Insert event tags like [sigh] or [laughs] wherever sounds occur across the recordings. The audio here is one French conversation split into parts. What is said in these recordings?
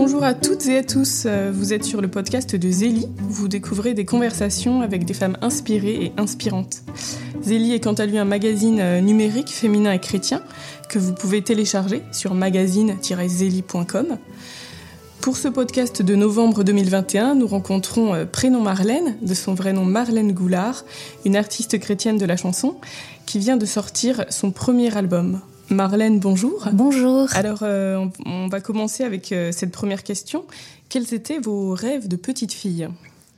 Bonjour à toutes et à tous, euh, vous êtes sur le podcast de Zélie. Vous découvrez des conversations avec des femmes inspirées et inspirantes. Zélie est quant à lui un magazine euh, numérique féminin et chrétien que vous pouvez télécharger sur magazine-zélie.com. Pour ce podcast de novembre 2021, nous rencontrons euh, Prénom Marlène, de son vrai nom Marlène Goulard, une artiste chrétienne de la chanson, qui vient de sortir son premier album, Marlène, bonjour. Bonjour. Alors, euh, on, va commencer avec euh, cette première question. Quels étaient vos rêves de petite fille?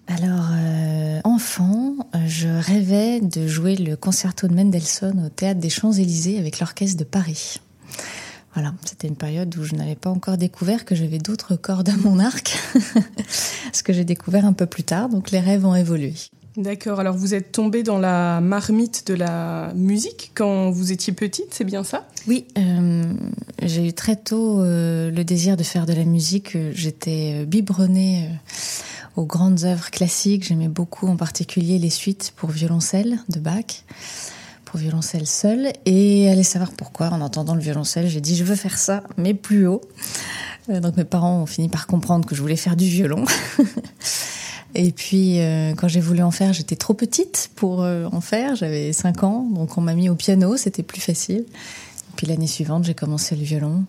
Alors, euh, enfant, je rêvais de jouer le concerto de Mendelssohn au théâtre des Champs-Élysées avec l'orchestre de Paris. Voilà, c'était une période où je n'avais pas encore découvert que j'avais d'autres cordes à mon arc, [laughs] ce que j'ai découvert un peu plus tard, donc les rêves ont évolué. D'accord, alors vous êtes tombée dans la marmite de la musique quand vous étiez petite, c'est bien ça? Oui, euh, j'ai eu très tôt euh, le désir de faire de la musique. J'étais biberonnée euh, aux grandes œuvres classiques. J'aimais beaucoup en particulier les suites pour violoncelle de Bach, pour violoncelle seul. Et allez savoir pourquoi, en entendant le violoncelle, j'ai dit je veux faire ça, mais plus haut. Donc mes parents ont fini par comprendre que je voulais faire du violon. [laughs] Et puis, quand j'ai voulu en faire, j'étais trop petite pour en faire. J'avais 5 ans, donc on m'a mis au piano, c'était plus facile. Puis l'année suivante, j'ai commencé le violon.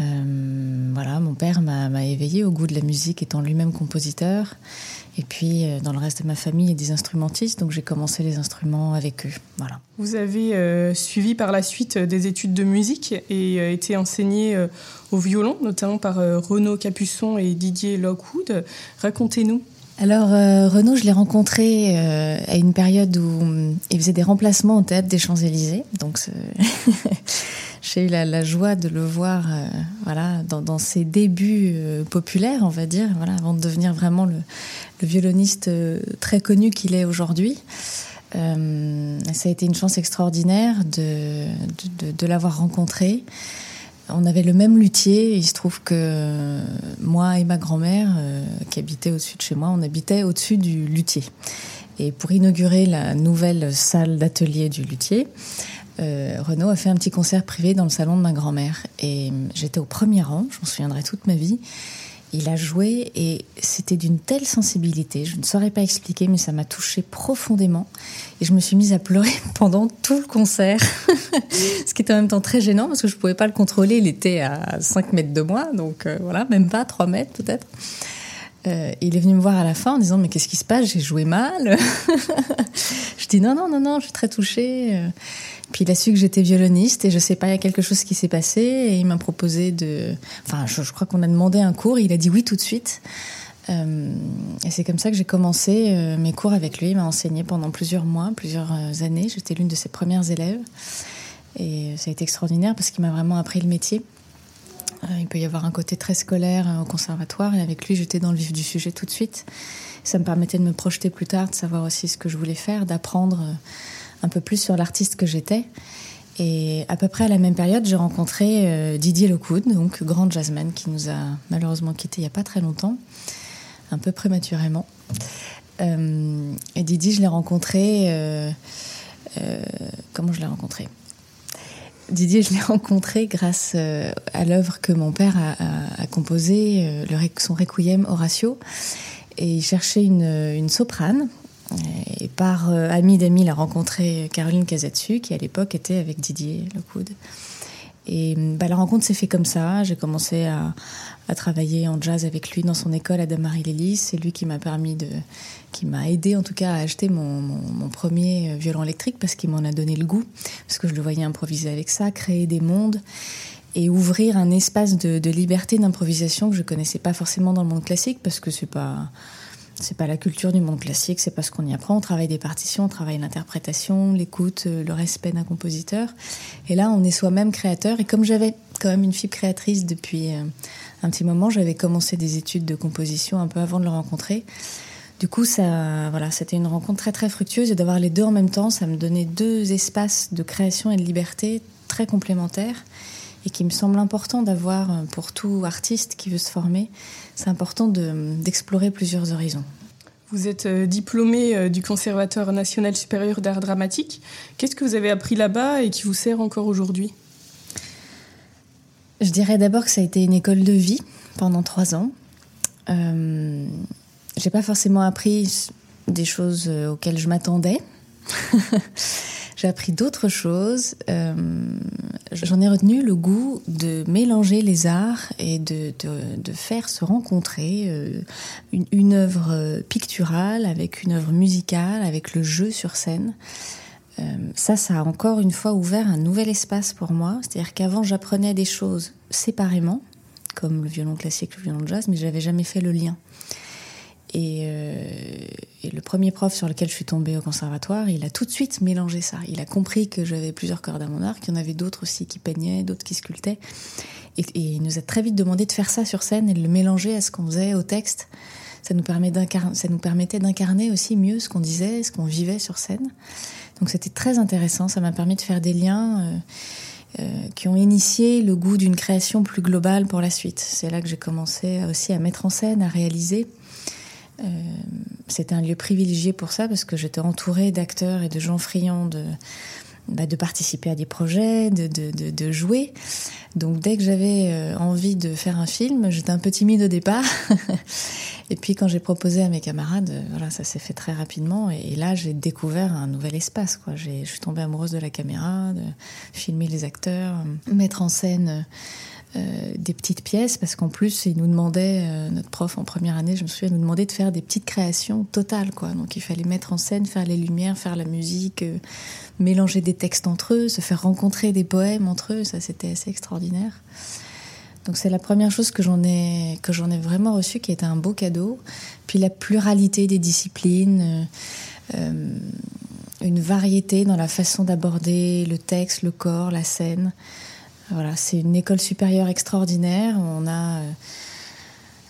Euh, voilà, mon père m'a éveillé au goût de la musique, étant lui-même compositeur. Et puis, dans le reste de ma famille, il y a des instrumentistes, donc j'ai commencé les instruments avec eux. Voilà. Vous avez suivi par la suite des études de musique et été enseigné au violon, notamment par Renaud Capuçon et Didier Lockwood. Racontez-nous alors euh, Renaud, je l'ai rencontré euh, à une période où euh, il faisait des remplacements au théâtre des Champs-Élysées. Donc [laughs] j'ai eu la, joie de le voir voilà, dans, ses débuts populaires, on va dire, voilà, avant de devenir vraiment le, violoniste très connu qu'il est aujourd'hui. ça a été une chance extraordinaire de, de l'avoir rencontré. On avait le même luthier. Il se trouve que moi et ma grand-mère, euh, qui habitait au-dessus de chez moi, on habitait au-dessus du luthier. Et pour inaugurer la nouvelle salle d'atelier du luthier, euh, Renaud a fait un petit concert privé dans le salon de ma grand-mère. Et j'étais au premier rang, je m'en souviendrai toute ma vie. Il a joué et c'était d'une telle sensibilité, je ne saurais pas expliquer, mais ça m'a touchée profondément. Et je me suis mise à pleurer [laughs] pendant tout le concert, [laughs] ce qui était en même temps très gênant parce que je ne pouvais pas le contrôler. Il était à 5 mètres de moi, donc euh, voilà, même pas 3 mètres peut-être. Euh, il est venu me voir à la fin en disant mais qu'est-ce qui se passe? J'ai joué mal. [laughs] je dis non non non non, je suis très touchée. Puis il a su que j'étais violoniste et je sais pas, il y a quelque chose qui s'est passé et il m'a proposé de. Enfin, je, crois qu'on a demandé un cours. il a dit oui tout de suite. Euh, et c'est comme ça que j'ai commencé euh, mes cours avec lui. Il m'a enseigné pendant plusieurs mois, plusieurs euh, années. J'étais l'une de ses premières élèves. Et ça a été extraordinaire parce qu'il m'a vraiment appris le métier. il peut y avoir un côté très scolaire au conservatoire et avec lui, j'étais dans le vif du sujet tout de suite. Ça me permettait de me projeter plus tard, de savoir aussi ce que je voulais faire, d'apprendre un peu plus sur l'artiste que j'étais. Et à peu près à la même période, j'ai rencontré euh, Didier Lockwood, donc grand jazzman qui nous a malheureusement quittés il n'y a pas très longtemps, un peu prématurément. Euh, et Didier, je l'ai rencontré. Euh, comment je l'ai rencontré? Didier, je l'ai [laughs] rencontré grâce à l'œuvre que mon père a, composée, son Requiem Horatio. Et il cherchait une, une soprane et par euh, ami d'amis, il a rencontré Caroline Casatsu, qui à l'époque était avec Didier Lockwood. Et bah, la rencontre s'est faite comme ça. J'ai commencé à, travailler en jazz avec lui dans son école à Damary-Lélis. C'est lui qui m'a permis de, qui m'a aidé en tout cas à acheter mon, mon, premier euh, violon électrique parce qu'il m'en a donné le goût, parce que je le voyais improviser avec ça, créer des mondes et ouvrir un espace de, de liberté d'improvisation que je connaissais pas forcément dans le monde classique parce que c'est pas c'est pas la culture du monde classique, c'est pas ce qu'on y apprend. On travaille des partitions, on travaille l'interprétation, l'écoute, euh, le respect d'un compositeur. Et là, on est soi-même créateur. Et comme j'avais quand même une fibre créatrice depuis euh, un petit moment, j'avais commencé des études de composition un peu avant de le rencontrer. Du coup, ça, voilà, c'était une rencontre très très fructueuse et d'avoir les deux en même temps, ça me donnait deux espaces de création et de liberté très complémentaires et qui me semble important d'avoir euh, pour tout artiste qui veut se former. C'est important d'explorer plusieurs horizons. Vous êtes euh, diplômé euh, du Conservatoire national supérieur d'art dramatique. Qu'est-ce que vous avez appris là-bas et qui vous sert encore aujourd'hui? Je dirais d'abord que ça a été une école de vie pendant trois ans. Euh, j'ai pas forcément appris des choses auxquelles je m'attendais. [laughs] j'ai appris d'autres choses. Euh, j'en ai retenu le goût de mélanger les arts et de, de, faire se rencontrer euh, une, œuvre picturale avec une œuvre musicale, avec le jeu sur scène. Euh, ça, ça a encore une fois ouvert un nouvel espace pour moi. C'est-à-dire qu'avant, j'apprenais des choses séparément, comme le violon classique, le violon jazz, mais je n'avais jamais fait le lien. Euh, et, le premier prof sur lequel je suis tombée au conservatoire, il a tout de suite mélangé ça. Il a compris que j'avais plusieurs cordes à mon arc, qu'il y en avait d'autres aussi qui peignaient, d'autres qui sculptaient. Et, il nous a très vite demandé de faire ça sur scène et de le mélanger à ce qu'on faisait au texte. Ça nous, permet ça nous permettait d'incarner aussi mieux ce qu'on disait, ce qu'on vivait sur scène. Donc c'était très intéressant, ça m'a permis de faire des liens. Euh, euh, qui ont initié le goût d'une création plus globale pour la suite. C'est là que j'ai commencé aussi à mettre en scène, à réaliser. Euh, c'était un lieu privilégié pour ça parce que j'étais entourée d'acteurs et de gens friands de, bah, participer à des projets, de, jouer. Donc dès que j'avais euh, envie de faire un film, j'étais un peu timide au départ. [laughs] et puis quand j'ai proposé à mes camarades, euh, voilà, ça s'est fait très rapidement. Et, là, j'ai découvert un nouvel espace. Quoi. Je suis tombée amoureuse de la caméra, de filmer les acteurs, mettre en scène des petites pièces parce qu'en plus il nous demandait euh, notre prof en première année je me souviens nous demandait de faire des petites créations totales quoi. Donc il fallait mettre en scène faire les lumières faire la musique euh, mélanger des textes entre eux se faire rencontrer des poèmes entre eux. Ça c'était assez extraordinaire. Donc c'est la première chose que j'en ai que j'en ai vraiment reçu qui était un beau cadeau. Puis la pluralité des disciplines une variété dans la façon d'aborder le texte le corps la scène c'est une école supérieure extraordinaire. On a, euh,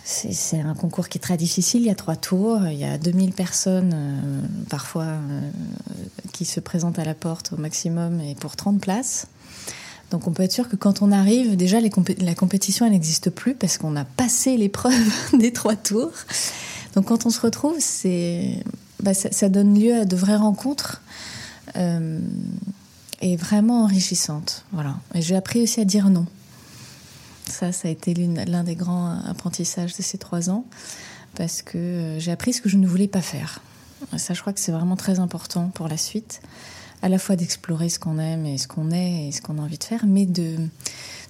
c'est un concours qui est très difficile. Il y a trois tours. Il y a 2000 personnes, euh, parfois, euh, qui se présentent à la porte au maximum et pour 30 places. Donc on peut être sûr que quand on arrive, déjà la compétition n'existe plus parce qu'on a passé l'épreuve [laughs] des trois tours. Donc quand on se retrouve, bah, ça, donne lieu à de vraies rencontres est vraiment enrichissante. Voilà. Et j'ai appris aussi à dire non. Ça, ça a été l'un des grands apprentissages de ces trois ans, parce que euh, j'ai appris ce que je ne voulais pas faire. ça, je crois que c'est vraiment très important pour la suite, à la fois d'explorer ce qu'on aime et ce qu'on est et ce qu'on a envie de faire, mais de,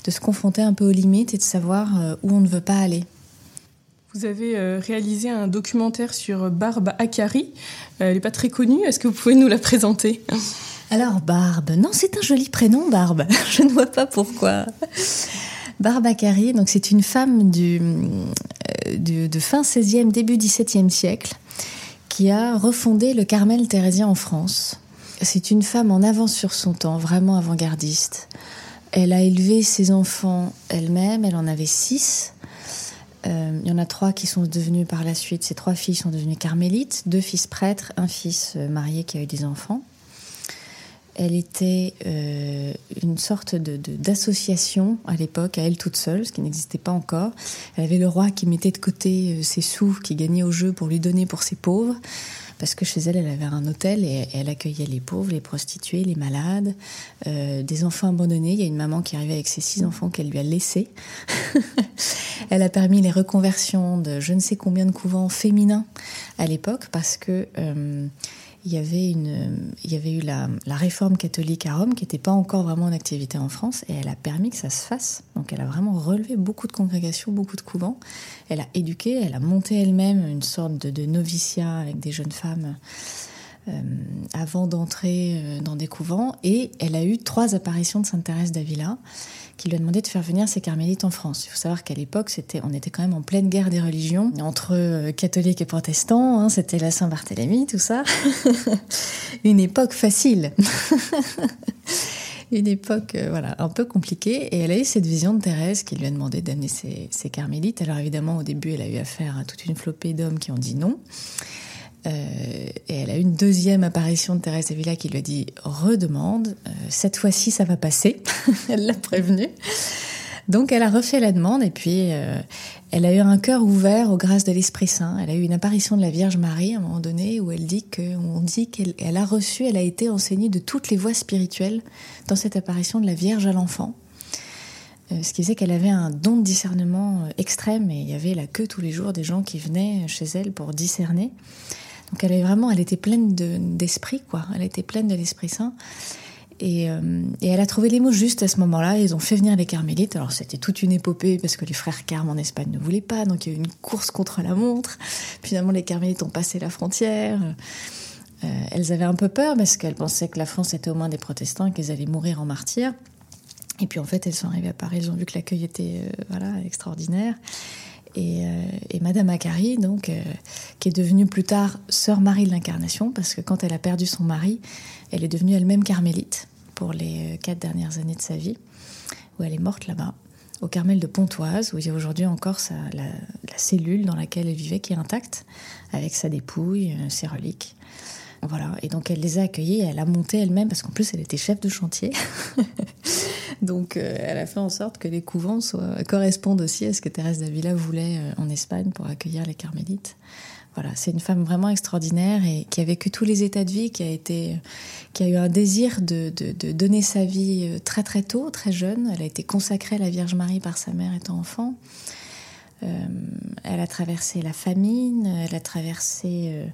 de se confronter un peu aux limites et de savoir euh, où on ne veut pas aller. Vous avez euh, réalisé un documentaire sur Barbe Akari. Elle n'est pas très connue. Est-ce que vous pouvez nous la présenter? Alors, Barbe. Non, c'est un joli prénom, Barbe. [laughs] Je ne vois pas pourquoi. Barbe Akari, donc c'est une femme du, euh, de fin 16e, début 17e siècle, qui a refondé le Carmel thérésien en France. C'est une femme en avance sur son temps, vraiment avant-gardiste. Elle a élevé ses enfants elle-même, elle en avait six. Euh, il y en a trois qui sont devenus par la suite, ces trois filles sont devenues carmélites, deux fils prêtres, un fils euh, marié qui a eu des enfants. Elle était euh, une sorte d'association à l'époque, à elle toute seule, ce qui n'existait pas encore. Elle avait le roi qui mettait de côté euh, ses sous qu'il gagnait au jeu pour lui donner pour ses pauvres, parce que chez elle, elle avait un hôtel et elle accueillait les pauvres, les prostituées, les malades, euh, des enfants abandonnés. Il y a une maman qui arrivait avec ses six enfants qu'elle lui a laissés. [laughs] elle a permis les reconversions de je ne sais combien de couvents féminins à l'époque, parce que il y avait, une, il y avait eu la, réforme catholique à Rome qui n'était pas encore vraiment en activité en France et elle a permis que ça se fasse. Donc elle a vraiment relevé beaucoup de congrégations, beaucoup de couvents. Elle a éduqué, elle a monté elle-même une sorte de, noviciat avec des jeunes femmes avant d'entrer euh, dans des couvents. Et elle a eu trois apparitions de Sainte Thérèse d'Avila qui lui a demandé de faire venir ses carmélites en France. Il faut savoir qu'à l'époque, on était quand même en pleine guerre des religions entre euh, catholiques et protestants. Hein, c'était la Saint-Barthélemy, tout ça. [laughs] Une époque facile. [laughs] Une époque voilà un peu compliquée et elle a eu cette vision de Thérèse qui lui a demandé d'amener ses, ses carmélites. Alors évidemment au début elle a eu affaire à toute une flopée d'hommes qui ont dit non. Euh, et elle a eu une deuxième apparition de Thérèse Avila qui lui a dit redemande. Euh, cette fois-ci, ça va passer. [laughs] elle l'a prévenu. Donc elle a refait la demande et puis euh, elle a eu un cœur ouvert aux grâces de l'Esprit Saint. Elle a eu une apparition de la Vierge Marie à un moment donné où elle dit que, on dit qu'elle a reçu, elle a été enseignée de toutes les voies spirituelles dans cette apparition de la Vierge à l'enfant. ce qui faisait qu'elle avait un don de discernement extrême et il y avait la queue tous les jours des gens qui venaient chez elle pour discerner. Donc elle, est vraiment, elle était pleine d'esprit, quoi. Elle était pleine de l'Esprit Saint. Euh, et, elle a trouvé les mots justes à ce moment-là. Ils ont fait venir les carmélites. Alors c'était toute une épopée parce que les frères Carmes en Espagne ne voulaient pas. Donc il y a eu une course contre la montre. Finalement, les carmélites ont passé la frontière. Euh, elles avaient un peu peur parce qu'elles pensaient que la France était au moins des protestants et qu'elles allaient mourir en martyrs. Et puis en fait, elles sont arrivées à Paris. Elles ont vu que l'accueil était euh, voilà extraordinaire. Et, Madame Acari, donc, qui est devenue plus tard sœur Marie de l'Incarnation, parce que quand elle a perdu son mari, elle est devenue elle-même carmélite pour les euh, quatre dernières années de sa vie, où elle est morte là-bas, au Carmel de Pontoise, où il y a aujourd'hui encore la, cellule dans laquelle elle vivait qui est intacte, avec sa dépouille, euh, ses reliques. Voilà, et donc elle les a accueillis, elle a monté elle-même, parce qu'en plus elle était chef de chantier. [laughs] donc euh, elle a fait en sorte que les couvents correspondent aussi à ce que Thérèse d'Avila voulait en Espagne pour accueillir les carmélites. Voilà, c'est une femme vraiment extraordinaire et qui a vécu tous les états de vie, qui a été, qui a eu un désir de, de, donner sa vie euh, très très tôt, très jeune. Elle a été consacrée à la Vierge Marie par sa mère étant enfant. Euh, elle a traversé la famine, elle a traversé euh,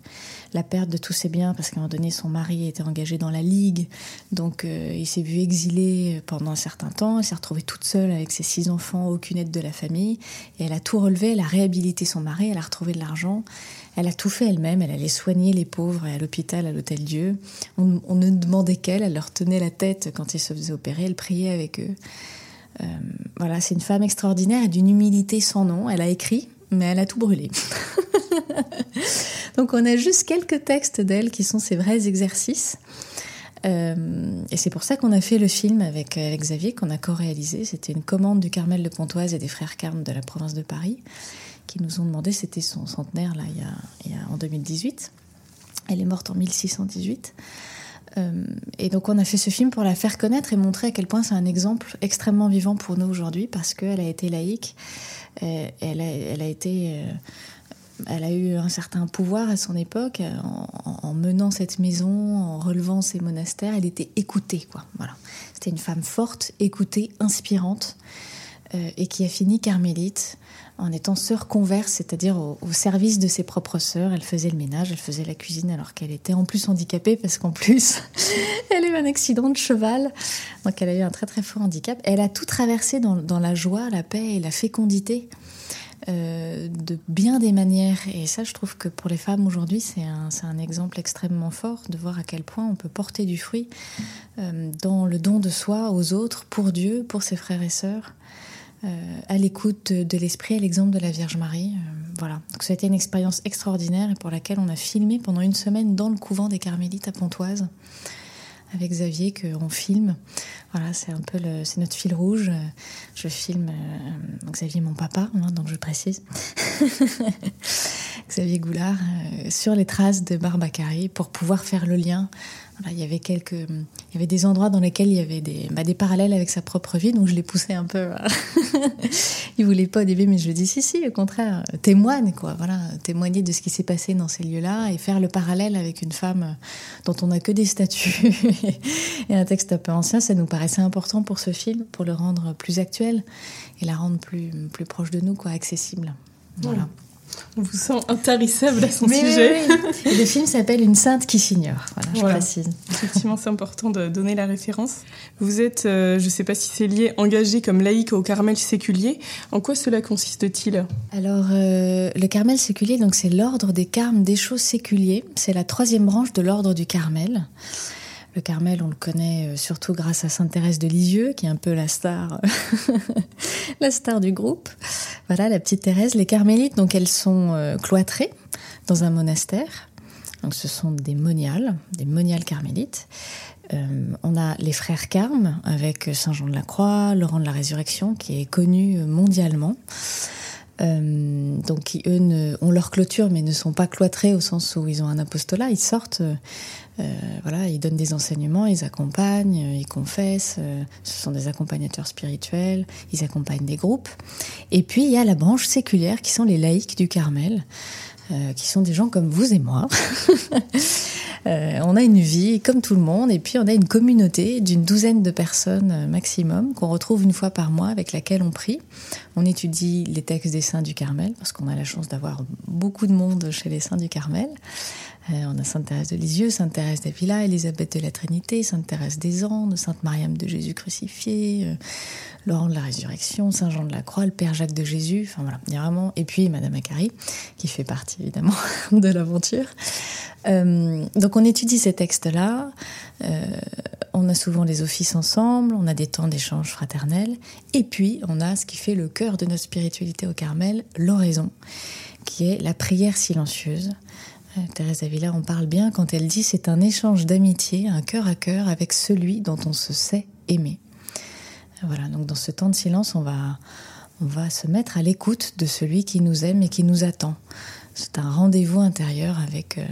la perte de tous ses biens parce qu'à un moment donné son mari était engagé dans la ligue, donc il s'est vu exilé pendant un certain temps. Elle s'est retrouvée toute seule avec ses six enfants, aucune aide de la famille, et elle a tout relevé. Elle a réhabilité son mari, elle a retrouvé de l'argent elle a tout fait elle-même, elle allait soigner les pauvres à l'hôpital, à l'hôtel Dieu. On, ne demandait qu'elle, elle leur tenait la tête quand ils se faisaient opérer, elle priait avec eux. Euh, voilà, c'est une femme extraordinaire et d'une humilité sans nom. Elle a écrit, mais elle a tout brûlé. [laughs] Donc on a juste quelques textes d'elle qui sont ses vrais exercices. Euh, et c'est pour ça qu'on a fait le film avec, avec Xavier, qu'on a co-réalisé. C'était une commande du Carmel de Pontoise et des frères Carmes de la province de Paris qui nous ont demandé, c'était son centenaire là, il y, a, en 2018. Elle est morte en 1618. Euh, et donc on a fait ce film pour la faire connaître et montrer à quel point c'est un exemple extrêmement vivant pour nous aujourd'hui parce qu'elle a été laïque, euh, elle, a, été, euh, elle a eu un certain pouvoir à son époque en, menant cette maison, en relevant ses monastères. Elle était écoutée, quoi. Voilà, c'était une femme forte, écoutée, inspirante et qui a fini carmélite en étant sœur converse, c'est-à-dire au, service de ses propres sœurs. Elle faisait le ménage, elle faisait la cuisine alors qu'elle était en plus handicapée parce qu'en plus, [laughs] elle a eu un accident de cheval. Donc elle a eu un très très fort handicap. Elle a tout traversé dans, la joie, la paix et la fécondité. Euh, de bien des manières. Et ça, je trouve que pour les femmes aujourd'hui, c'est un, exemple extrêmement fort de voir à quel point on peut porter du fruit euh, dans le don de soi aux autres, pour Dieu, pour ses frères et sœurs. Euh, à l'écoute de, l'esprit, à l'exemple de la Vierge Marie. Euh, voilà. Donc ça a été une expérience extraordinaire et pour laquelle on a filmé pendant une semaine dans le couvent des Carmélites à Pontoise avec Xavier qu'on filme. Voilà, c'est un peu c'est notre fil rouge. Je filme euh, Xavier, mon papa, hein, donc je précise. [laughs] Xavier Goulard sur les traces de Barbacari pour pouvoir faire le lien il y avait quelques, il y avait des endroits dans lesquels il y avait des, bah, des parallèles avec sa propre vie, donc je l'ai poussé un peu. [laughs] il voulait pas au début, mais je lui dit si, si, au contraire, témoigne quoi, voilà, témoigner de ce qui s'est passé dans ces lieux-là et faire le parallèle avec une femme dont on n'a que des statuts [laughs] et un texte un peu ancien, ça nous paraissait important pour ce film, pour le rendre plus actuel et la rendre plus, plus proche de nous, quoi, accessible. Voilà. On vous sent intarissable à son sujet. le film s'appelle Une sainte qui s'ignore. Voilà, je précise. Effectivement, c'est important de donner la référence. Vous êtes, euh, je ne sais pas si c'est lié, engagé comme laïque au Carmel séculier. En quoi cela consiste-t-il? Alors, euh, le Carmel séculier, donc c'est l'ordre des Carmes des choses séculiers. C'est la troisième branche de l'ordre du Carmel. Le Carmel, on le connaît euh, surtout grâce à Sainte Thérèse de Lisieux, qui est un peu la star, [laughs] la star du groupe. Voilà, la petite Thérèse. Les Carmélites, donc elles sont euh, cloîtrées dans un monastère. Donc ce sont des moniales, des moniales carmélites. Euh, on a les frères Carmes avec Saint Jean de la Croix, Laurent de la Résurrection, qui est connu mondialement. Euh, donc qui eux ont leur clôture mais ne sont pas cloîtrés au sens où ils ont un apostolat, ils sortent, euh, voilà, ils donnent des enseignements, ils accompagnent, ils confessent, euh, ce sont des accompagnateurs spirituels, ils accompagnent des groupes. Et puis il y a la branche séculière qui sont les laïcs du Carmel. Qui sont des gens comme vous et moi. [laughs] on a une vie comme tout le monde et puis on a une communauté d'une douzaine de personnes maximum qu'on retrouve une fois par mois avec laquelle on prie. On étudie les textes des saints du Carmel parce qu'on a la chance d'avoir beaucoup de monde chez les saints du Carmel. Euh, on a Sainte Thérèse de Lisieux, Sainte Thérèse d'Avila, Élisabeth de la Trinité, Sainte Thérèse des Andes, Sainte Mariam de Jésus crucifié, euh, Laurent de la Résurrection, Saint Jean de la Croix, le Père Jacques de Jésus. Enfin voilà, il y a vraiment. Et puis Madame Acari, qui fait partie évidemment [laughs] de l'aventure. Euh, donc on étudie ces textes-là. on a souvent les offices ensemble, on a des temps d'échange fraternel, et puis on a ce qui fait le cœur de notre spiritualité au Carmel, l'oraison, qui est la prière silencieuse. Euh, Thérèse Avila en parle bien quand elle dit c'est un échange d'amitié, un cœur à cœur avec celui dont on se sait aimer. Voilà, donc dans ce temps de silence, on va, on va se mettre à l'écoute de celui qui nous aime et qui nous attend. C'est un rendez-vous intérieur avec, euh,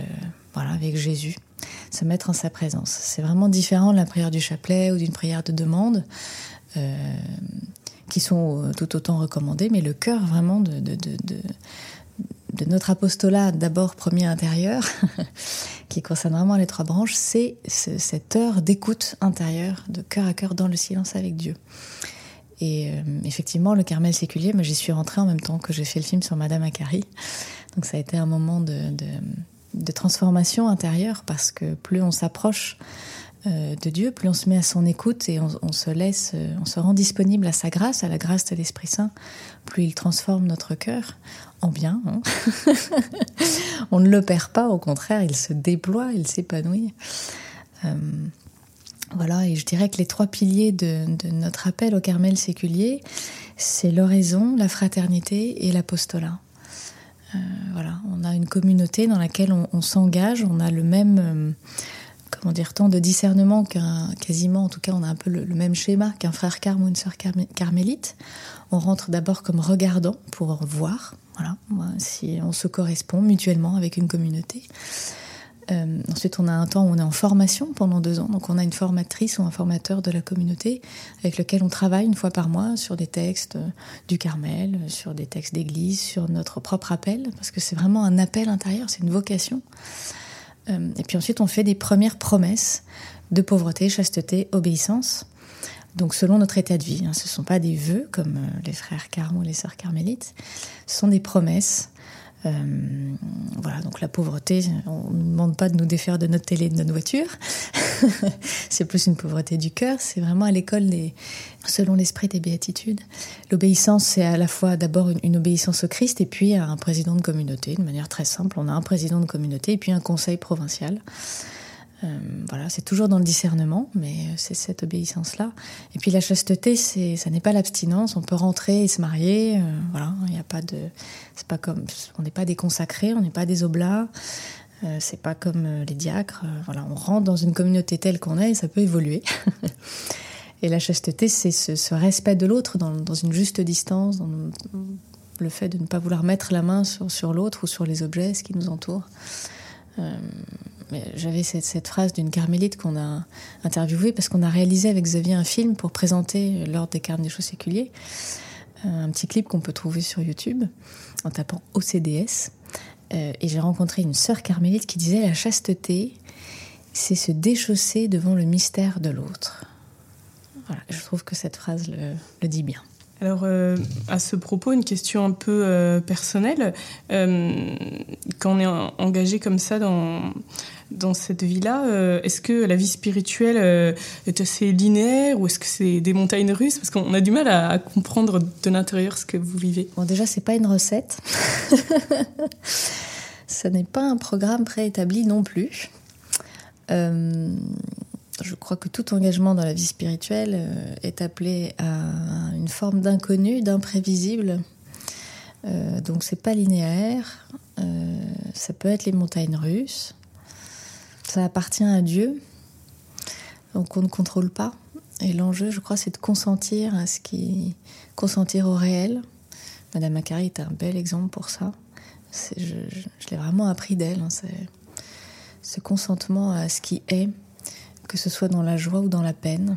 voilà, avec Jésus, se mettre en sa présence. C'est vraiment différent de la prière du chapelet ou d'une prière de demande. Euh, qui sont tout autant recommandées, mais le cœur vraiment de notre apostolat, d'abord premier intérieur, [laughs] qui concerne vraiment les trois branches, c'est cette heure d'écoute intérieure, de cœur à cœur dans le silence avec Dieu. Et euh, effectivement, le Carmel séculier, j'y suis rentrée en même temps que j'ai fait le film sur Madame Akari. Donc ça a été un moment de, de transformation intérieure parce que plus on s'approche de Dieu, plus on se met à son écoute et on, se laisse, euh, on se rend disponible à sa grâce, à la grâce de l'Esprit Saint, plus il transforme notre cœur en bien. Hein. [laughs] on ne le perd pas, au contraire, il se déploie, il s'épanouit. Euh, voilà, et je dirais que les trois piliers de, notre appel au Carmel séculier, c'est l'oraison, la fraternité et l'apostolat. voilà, on a une communauté dans laquelle on, s'engage, on a le même comment dire, tant de discernement qu'un, quasiment, en tout cas, on a un peu le, même schéma qu'un frère carme ou une sœur carmélite. On rentre d'abord comme regardant pour voir, voilà, si on se correspond mutuellement avec une communauté. Euh, ensuite, on a un temps où on est en formation pendant deux ans. Donc, on a une formatrice ou un formateur de la communauté avec lequel on travaille une fois par mois sur des textes euh, du Carmel, sur des textes d'église, sur notre propre appel, parce que c'est vraiment un appel intérieur, c'est une vocation. Euh, et puis ensuite, on fait des premières promesses de pauvreté, chasteté, obéissance. Donc selon notre état de vie, hein. ce ne sont pas des vœux comme euh, les frères Carmes ou les sœurs carmélites, ce sont des promesses euh, voilà, donc la pauvreté, on ne demande pas de nous défaire de notre télé de notre voiture. [laughs] c'est plus une pauvreté du cœur. C'est vraiment à l'école selon l'esprit des béatitudes. L'obéissance, c'est à la fois d'abord une, obéissance au Christ et puis à un président de communauté. De manière très simple, on a un président de communauté et puis un conseil provincial. Euh, voilà, c'est toujours dans le discernement, mais euh, c'est cette obéissance-là. Et puis la chasteté, c'est, ça n'est pas l'abstinence. On peut rentrer et se marier. Euh, voilà, il n'y a pas de, c'est pas comme, on n'est pas des consacrés, on n'est pas des oblats. c'est pas comme les diacres. voilà, on rentre dans une communauté telle qu'on est et ça peut évoluer. [laughs] et la chasteté, c'est ce, respect de l'autre dans, une juste distance, dans le fait de ne pas vouloir mettre la main sur, sur l'autre ou sur les objets, ce qui nous entoure. J'avais cette, phrase d'une carmélite qu'on a interviewée parce qu'on a réalisé avec Xavier un film pour présenter l'ordre des carmes des choses séculiers. Euh, un petit clip qu'on peut trouver sur YouTube en tapant OCDS. Euh, et j'ai rencontré une sœur carmélite qui disait La chasteté, c'est se déchausser devant le mystère de l'autre. Voilà, je trouve que cette phrase le dit bien. Alors, euh, à ce propos, une question un peu personnelle. Quand on est engagé comme ça dans, dans cette vie-là, est-ce que la vie spirituelle est assez linéaire ou est-ce que c'est des montagnes russes? Parce qu'on a du mal à, comprendre de l'intérieur ce que vous vivez. Bon, déjà, c'est pas une recette. [laughs] Ce n'est pas un programme préétabli non plus je crois que tout engagement dans la vie spirituelle euh, est appelé à une forme d'inconnu, d'imprévisible. Euh, donc c'est pas linéaire. Euh, ça peut être les montagnes russes. Ça appartient à Dieu. Donc on ne contrôle pas. Et l'enjeu, je crois, c'est de consentir à ce qui, consentir au réel. Madame Macari est un bel exemple pour ça. Je, l'ai vraiment appris d'elle. Hein, ce consentement à ce qui est que ce soit dans la joie ou dans la peine.